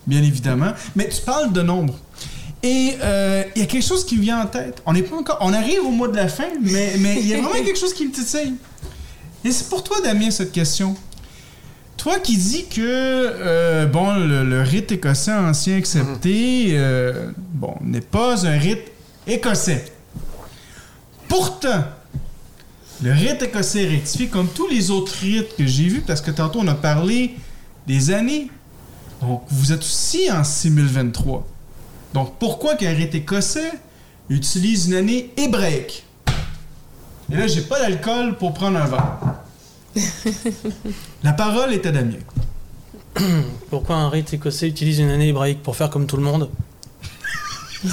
bien évidemment. Mais tu parles de nombres. Et euh, il y a quelque chose qui me vient en tête. On n'est pas encore. On arrive au mois de la fin, mais mais il y a vraiment quelque chose qui me titille. Et c'est pour toi, Damien, cette question. Toi qui dis que euh, bon, le, le rite écossais ancien accepté, euh, bon, n'est pas un rite écossais. Pourtant, le rite écossais rectifié, comme tous les autres rites que j'ai vus, parce que tantôt on a parlé des années. Donc, vous êtes aussi en 6023. Donc, pourquoi qu'un rite écossais utilise une année hébraïque? Et là, j'ai pas d'alcool pour prendre un verre. La parole est à Damien. Pourquoi un rite écossais utilise une année hébraïque? Pour faire comme tout le monde?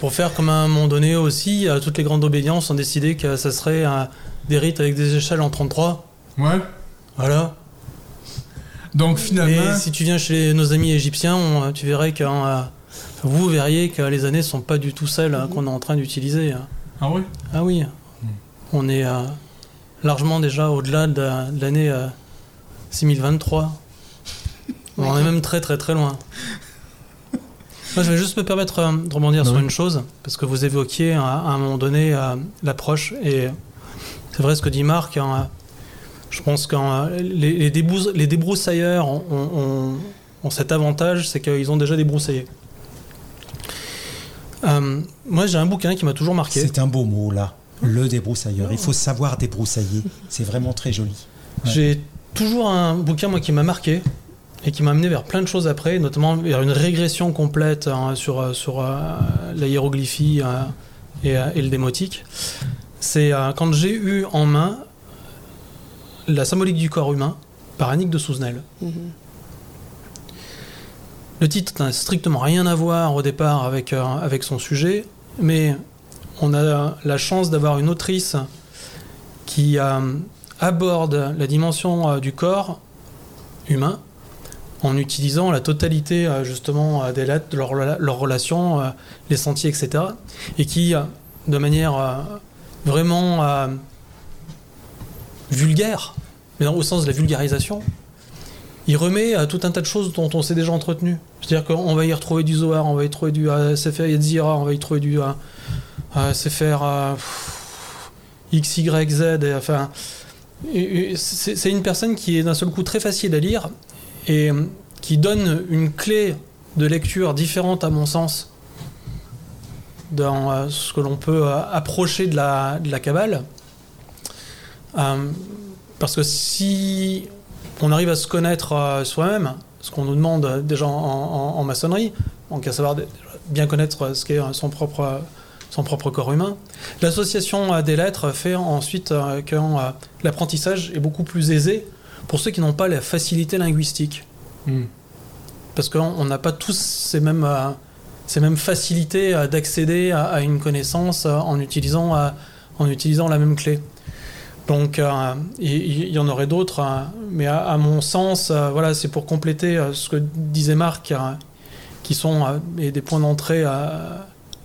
Pour faire comme à un moment donné aussi, euh, toutes les grandes obédiences ont décidé que ça serait des rites avec des échelles en 33. Ouais. Voilà. Donc, Et finalement. si tu viens chez nos amis égyptiens, on- tu verrais que euh, vous verriez que les années sont pas du tout celles euh, qu'on est en train d'utiliser. hein. Ah ouais? Ah oui, on est euh, largement déjà au-delà de, la- de l'année euh, 6023. On est même très très très loin. Moi, je vais juste me permettre euh, de rebondir sur Oui. une chose, parce que vous évoquiez à, à un moment donné l'approche, et c'est vrai ce que dit Marc. hein, je pense que euh, les, les, débrous- les débroussailleurs ont, ont- cet avantage, c'est qu'ils ont déjà débroussaillé. Euh, moi, j'ai un bouquin qui m'a toujours marqué. C'est un beau mot là, le débroussailleur. Il faut savoir débroussailler. C'est vraiment très joli. Ouais. J'ai toujours un bouquin moi qui m'a marqué et qui m'a amené vers plein de choses après, notamment vers une régression complète hein, sur, euh, sur euh, la hiéroglyphie euh, et, et le démotique. C'est quand j'ai eu en main la symbolique du corps humain par Annick de Souzenel. Le titre n'a strictement rien à voir au départ avec, euh, avec son sujet, mais on a la chance d'avoir une autrice qui euh, aborde la dimension euh, du corps humain en utilisant la totalité justement des lettres, de leurs rela- leurs relations, les sentiers, etc. Et qui, de manière vraiment vulgaire, mais au sens de la vulgarisation, il remet euh, tout un tas de choses dont on s'est déjà entretenu. C'est-à-dire qu'on va y retrouver du Zohar, on va y trouver du euh, Sefer Yetzira, on va y trouver du euh, euh, Sefer euh, X, Y, Z, enfin... C'est une personne qui est d'un seul coup très facile à lire et euh, qui donne une clé de lecture différente à mon sens dans ce que l'on peut approcher de la, de la Kabbale. Euh, parce que si on arrive à se connaître euh, soi-même, ce qu'on nous demande euh, déjà en, en- en maçonnerie, donc à savoir bien connaître ce qu'est son propre, son propre corps humain, l'association des lettres fait ensuite que l'apprentissage est beaucoup plus aisé pour ceux qui n'ont pas la facilité linguistique. Hmm. Parce qu'on on n'a pas tous ces mêmes, ces mêmes facilités d'accéder à, à une connaissance en, utilisant, en utilisant la même clé. Donc, euh, il y, en aurait d'autres, euh, mais à, à mon sens, euh, voilà, c'est pour compléter euh, ce que disait Marc, qui sont et des points d'entrée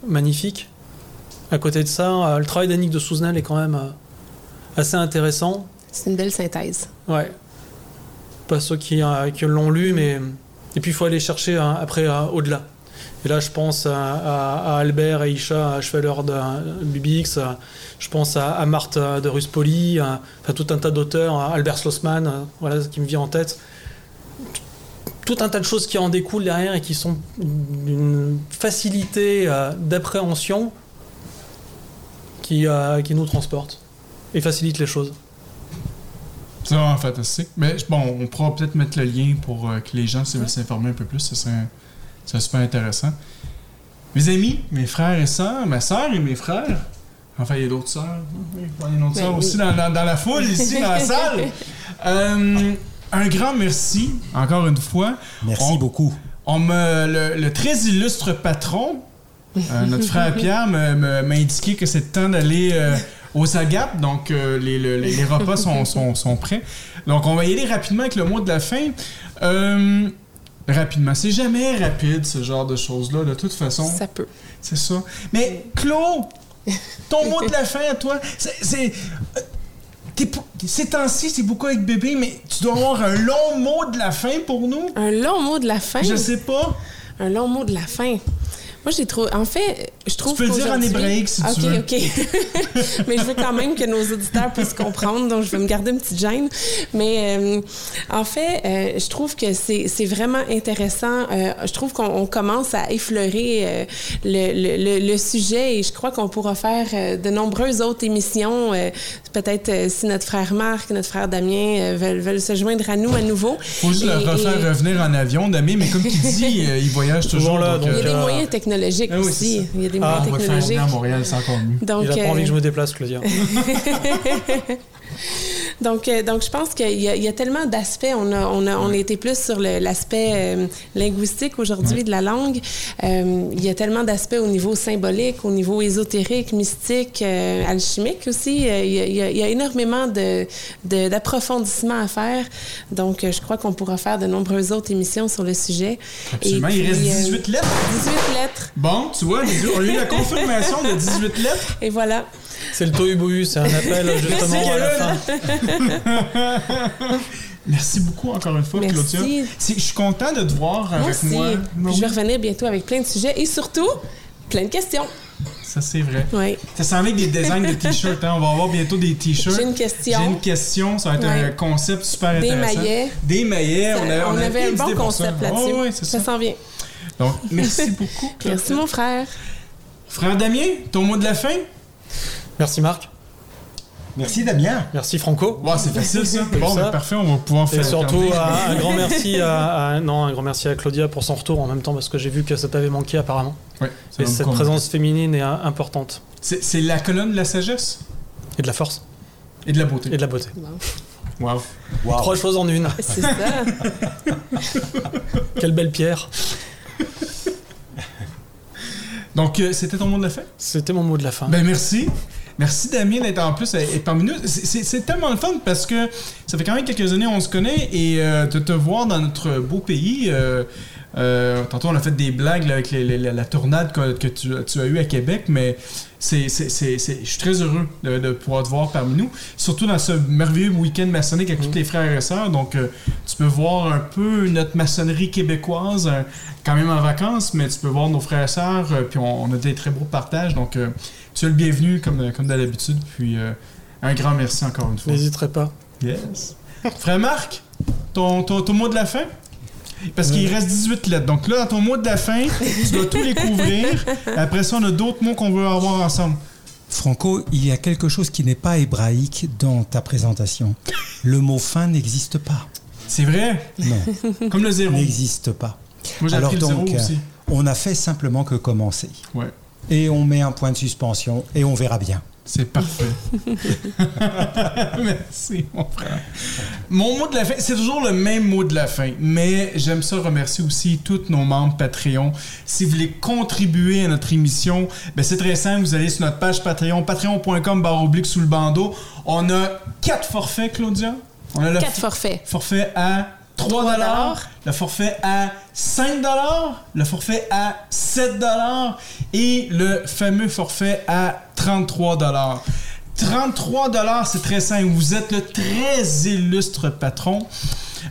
magnifiques. À côté de ça, le travail d'Annick de Souzenel est quand même assez intéressant. C'est une belle synthèse. Ouais. Pas ceux qui, qui l'ont lu, mais. Et puis il faut aller chercher euh, après au-delà. Et là, je pense à, à- à Albert et Isha Schweller de Bubix, je pense à, à Marthe de Ruspoli, enfin tout un tas d'auteurs, Albert Schlossman, euh, voilà ce qui me vient en tête. Tout un tas de choses qui en découlent derrière et qui sont d'une facilité euh, d'appréhension qui, euh, qui nous transporte et facilite les choses. C'est vraiment fantastique. Mais bon, on pourra peut-être mettre le lien pour que les gens s'ils veulent s'informer un peu plus. Ça serait, serait super intéressant. Mes amis, mes frères et sœurs, ma sœur et mes frères. Enfin, il y a d'autres sœurs. Il y a une autre Ben sœur oui. aussi dans, dans- dans la foule, ici, dans la salle. Euh, un grand merci, encore une fois. Merci On- beaucoup. On me, le, le très illustre patron, euh, notre frère Pierre, me- me- m'a indiqué que c'est le temps d'aller euh, aux agapes. Donc, euh, les, le- les- les repas sont, sont- sont prêts. Donc, on va y aller rapidement avec le mot de la fin. Euh, rapidement. C'est jamais rapide, ce genre de choses-là, de toute façon. Ça peut. C'est ça. Mais, Claude, ton mot de la fin à toi, c'est. euh, ces temps-ci, c'est beaucoup avec bébé, mais tu dois avoir un long mot de la fin pour nous. Un long mot de la fin? Je sais pas. Un long mot de la fin. Moi, j'ai trop. En fait, je trouve. Tu peux le dire en hébraïque si tu Ok, veux. ok. Mais je veux quand même que nos auditeurs puissent comprendre, donc je vais me garder une petite gêne. Mais euh, en fait, euh, je trouve que c'est c'est vraiment intéressant. Euh, je trouve qu'on on commence à effleurer euh, le, le- le- le sujet et je crois qu'on pourra faire euh, de nombreuses autres émissions. euh, Peut-être euh, si notre frère Marc, notre frère Damien euh, veulent, veulent se joindre à nous à nouveau. Faut juste le Et- refaire et- revenir en avion, Damien, mais comme tu dis, euh, il voyage toujours. Toujours là, donc, Il y a des Euh, moyens technologiques ah oui, aussi. Ça. Il y a des Ah, moyens on va faire technologiques. à Montréal, c'est encore mieux. Donc, Il a pas envie euh, que je me déplace, Claudia. Donc, euh, donc, je pense qu'il y, y a tellement d'aspects. On a, on a, on a été plus sur l'aspect euh, linguistique aujourd'hui de la langue. Euh, il y a tellement d'aspects au niveau symbolique, au niveau ésotérique, mystique, euh, alchimique aussi. Euh, il, y a, il y a- énormément de, de- d'approfondissement à faire. Donc, je crois qu'on pourra faire de nombreuses autres émissions sur le sujet. Absolument. Et il reste puis, euh, 18 lettres. 18 lettres. Bon, tu vois, on a eu la confirmation de 18 lettres. Et voilà. C'est le tohu c'est un appel justement à la fin. Merci beaucoup encore une fois, Merci. Claudia. Je suis content de te voir Moi avec aussi. moi. Puis je vais revenir bientôt avec plein de sujets et surtout, plein de questions. Ça, c'est vrai. Oui. Ça s'en avec des designs de t-shirts. Hein. On va avoir bientôt des t-shirts. J'ai une question. J'ai une question. Ça va être un concept super Des intéressant. maillets. Des maillets. Ça- on, a- on on a avait un bon concept ça. là-dessus. Oh, ça ça. s'en vient. Donc, merci beaucoup. Claudia. Merci, mon frère. Frère Damien, ton mot de la fin? Merci Marc. Merci Damien. Merci Franco. Bon, c'est facile ça. Bon, ça. parfait, on va pouvoir faire. Et surtout, un, un grand merci à, à- non, un grand merci à Claudia pour son retour en même temps parce que j'ai vu que ça t'avait manqué apparemment. Ouais, Et cette présence féminine est euh, importante. C'est c'est la colonne de la sagesse? Et de la force. et de la beauté. Et de la beauté. Wow. Wow. Trois choses en une. C'est ça. Quelle belle pierre. Donc, euh, c'était ton mot de la fin? C'était mon mot de la fin. Ben merci. Merci Damien d'être en plus euh, parmi nous. C'est- tellement le fun parce que ça fait quand même quelques années on se connaît et euh, de te voir dans notre beau pays. euh, euh, tantôt on a fait des blagues là, avec les- les- la, la tornade que, que tu, tu as eue à Québec, mais c'est, je suis très heureux de, de pouvoir te voir parmi nous, surtout dans ce merveilleux week-end maçonnique avec tous les frères et sœurs. Donc euh, tu peux voir un peu notre maçonnerie québécoise, euh, quand même en vacances, mais tu peux voir nos frères et sœurs, puis on, on a des très beaux partages. Donc tu es le bienvenu comme, comme d'habitude. Puis un grand merci encore une fois. N'hésiterai pas. Yes. Frère Marc, ton, ton, ton mot de la fin? Parce qu'il reste 18 lettres. Donc là, dans ton mot de la fin, tu dois tous les couvrir. Après ça, on a d'autres mots qu'on veut avoir ensemble. Franco, il y a quelque chose qui n'est pas hébraïque dans ta présentation. Le mot fin n'existe pas. C'est vrai? Non, Comme le zéro. n'existe pas. Moi, j'ai Alors le zéro donc, aussi. on a fait simplement que commencer. Ouais. Et on met un point de suspension et on verra bien. C'est parfait. Merci, mon frère. Mon mot de la fin, c'est toujours le même mot de la fin, mais j'aime ça remercier aussi tous nos membres Patreon. Si vous voulez contribuer à notre émission, ben c'est très simple, vous allez sur notre page Patreon, patreon.com barre oblique sous le bandeau. On a quatre forfaits, Claudia. On a le Quatre forfaits. forfait à 3 dollars, le forfait à 5 dollars, le forfait à 7 dollars et le fameux forfait à 33 dollars. 33 dollars, c'est très simple. Vous êtes le très illustre patron.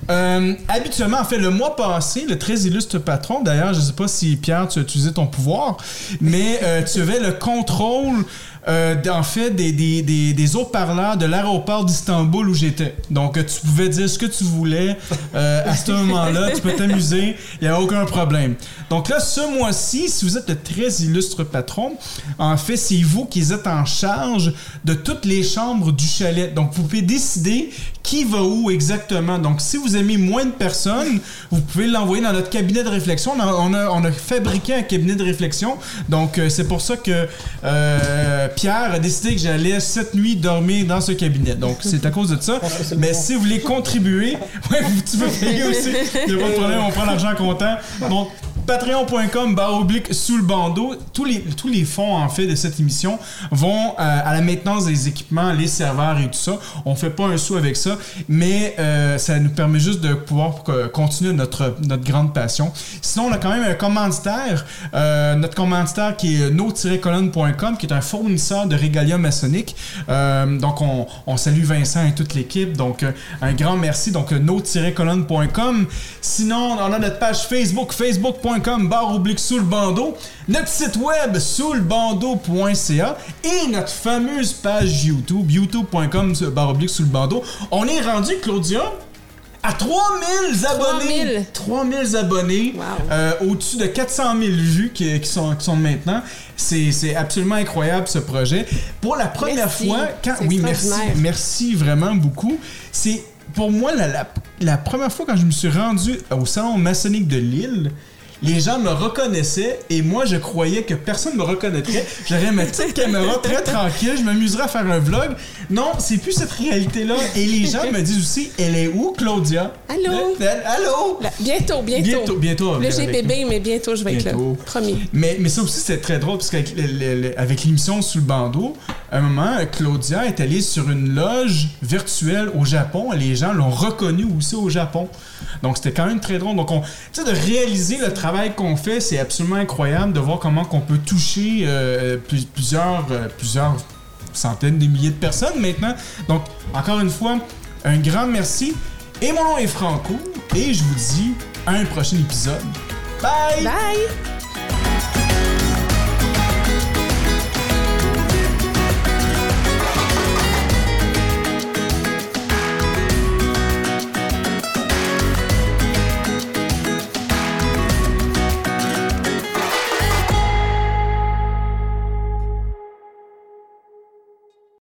Euh, habituellement, en fait, le mois passé, le très illustre patron, d'ailleurs, je ne sais pas si Pierre, tu as utilisé ton pouvoir, mais euh, tu avais le contrôle, euh, en fait, des, des, des, des haut-parleurs de l'aéroport d'Istanbul où j'étais. Donc, euh, tu pouvais dire ce que tu voulais euh, à ce moment-là, tu peux t'amuser, il n'y a aucun problème. Donc là, ce mois-ci, si vous êtes le très illustre patron, en fait, c'est vous qui êtes en charge de toutes les chambres du chalet. Donc, vous pouvez décider qui va où exactement? Donc, si vous aimez moins de personnes, vous pouvez l'envoyer dans notre cabinet de réflexion. On a, on a, on a fabriqué un cabinet de réflexion. Donc, euh, c'est pour ça que euh, Pierre a décidé que j'allais cette nuit dormir dans ce cabinet. Donc, c'est à cause de ça. le Mais si vous voulez contribuer, ouais, tu peux payer aussi. Il n'y a pas de problème, on prend l'argent comptant. Donc, patreon.com barre oblique sous le bandeau. Tous les, tous les fonds, en fait, de cette émission vont euh, à la maintenance des équipements, les serveurs et tout ça. On fait pas un sou avec ça, mais euh, ça nous permet juste de pouvoir euh, continuer notre, notre grande passion. Sinon, on a quand même un commanditaire, notre commanditaire qui est no-colonne.com, qui est un fournisseur de régalia maçonnique. Donc, on, on salue Vincent et toute l'équipe. Donc, un grand merci. Donc, no-colonne.com. Sinon, on a notre page Facebook, facebook.com facebook.com barre oblique sous le bandeau, notre site web sous le bandeau.ca et notre fameuse page YouTube, youtube.com barre oblique sous le bandeau. On est rendu, Claudia, à 3000 abonnés. 3000 abonnés. Wow. Euh, Au-dessus de 400 000 vues qui, qui sont, qui sont maintenant. C'est absolument incroyable ce projet. Pour la première Merci. fois, quand. Oui, merci. Merci vraiment beaucoup. C'est pour moi la, la- la première fois quand je me suis rendu au salon maçonnique de Lille. Les gens me reconnaissaient et moi je croyais que personne me reconnaîtrait. J'aurais ma petite caméra très tranquille, je m'amuserais à faire un vlog. Non, c'est plus cette réalité-là. Et les gens me disent aussi, elle est où, Claudia? Allô? Elle- elle- allô? Là, bientôt, bientôt. Bientôt, bientôt, nous. bébé, mais bientôt, je vais être là. Promis. Mais, mais ça aussi, c'est très drôle, parce qu'avec le- le- le- avec l'émission Sous le bandeau, à un moment, Claudia est allée sur une loge virtuelle au Japon et les gens l'ont reconnue aussi au Japon. Donc, c'était quand même très drôle. Donc, on, tu sais, de réaliser le travail qu'on fait, c'est absolument incroyable de voir comment qu'on peut toucher euh, plus- plusieurs, euh, plusieurs centaines de milliers de personnes maintenant. Donc, encore une fois, un grand merci. Et mon nom est Franco, et je vous dis à un prochain épisode. Bye! Bye!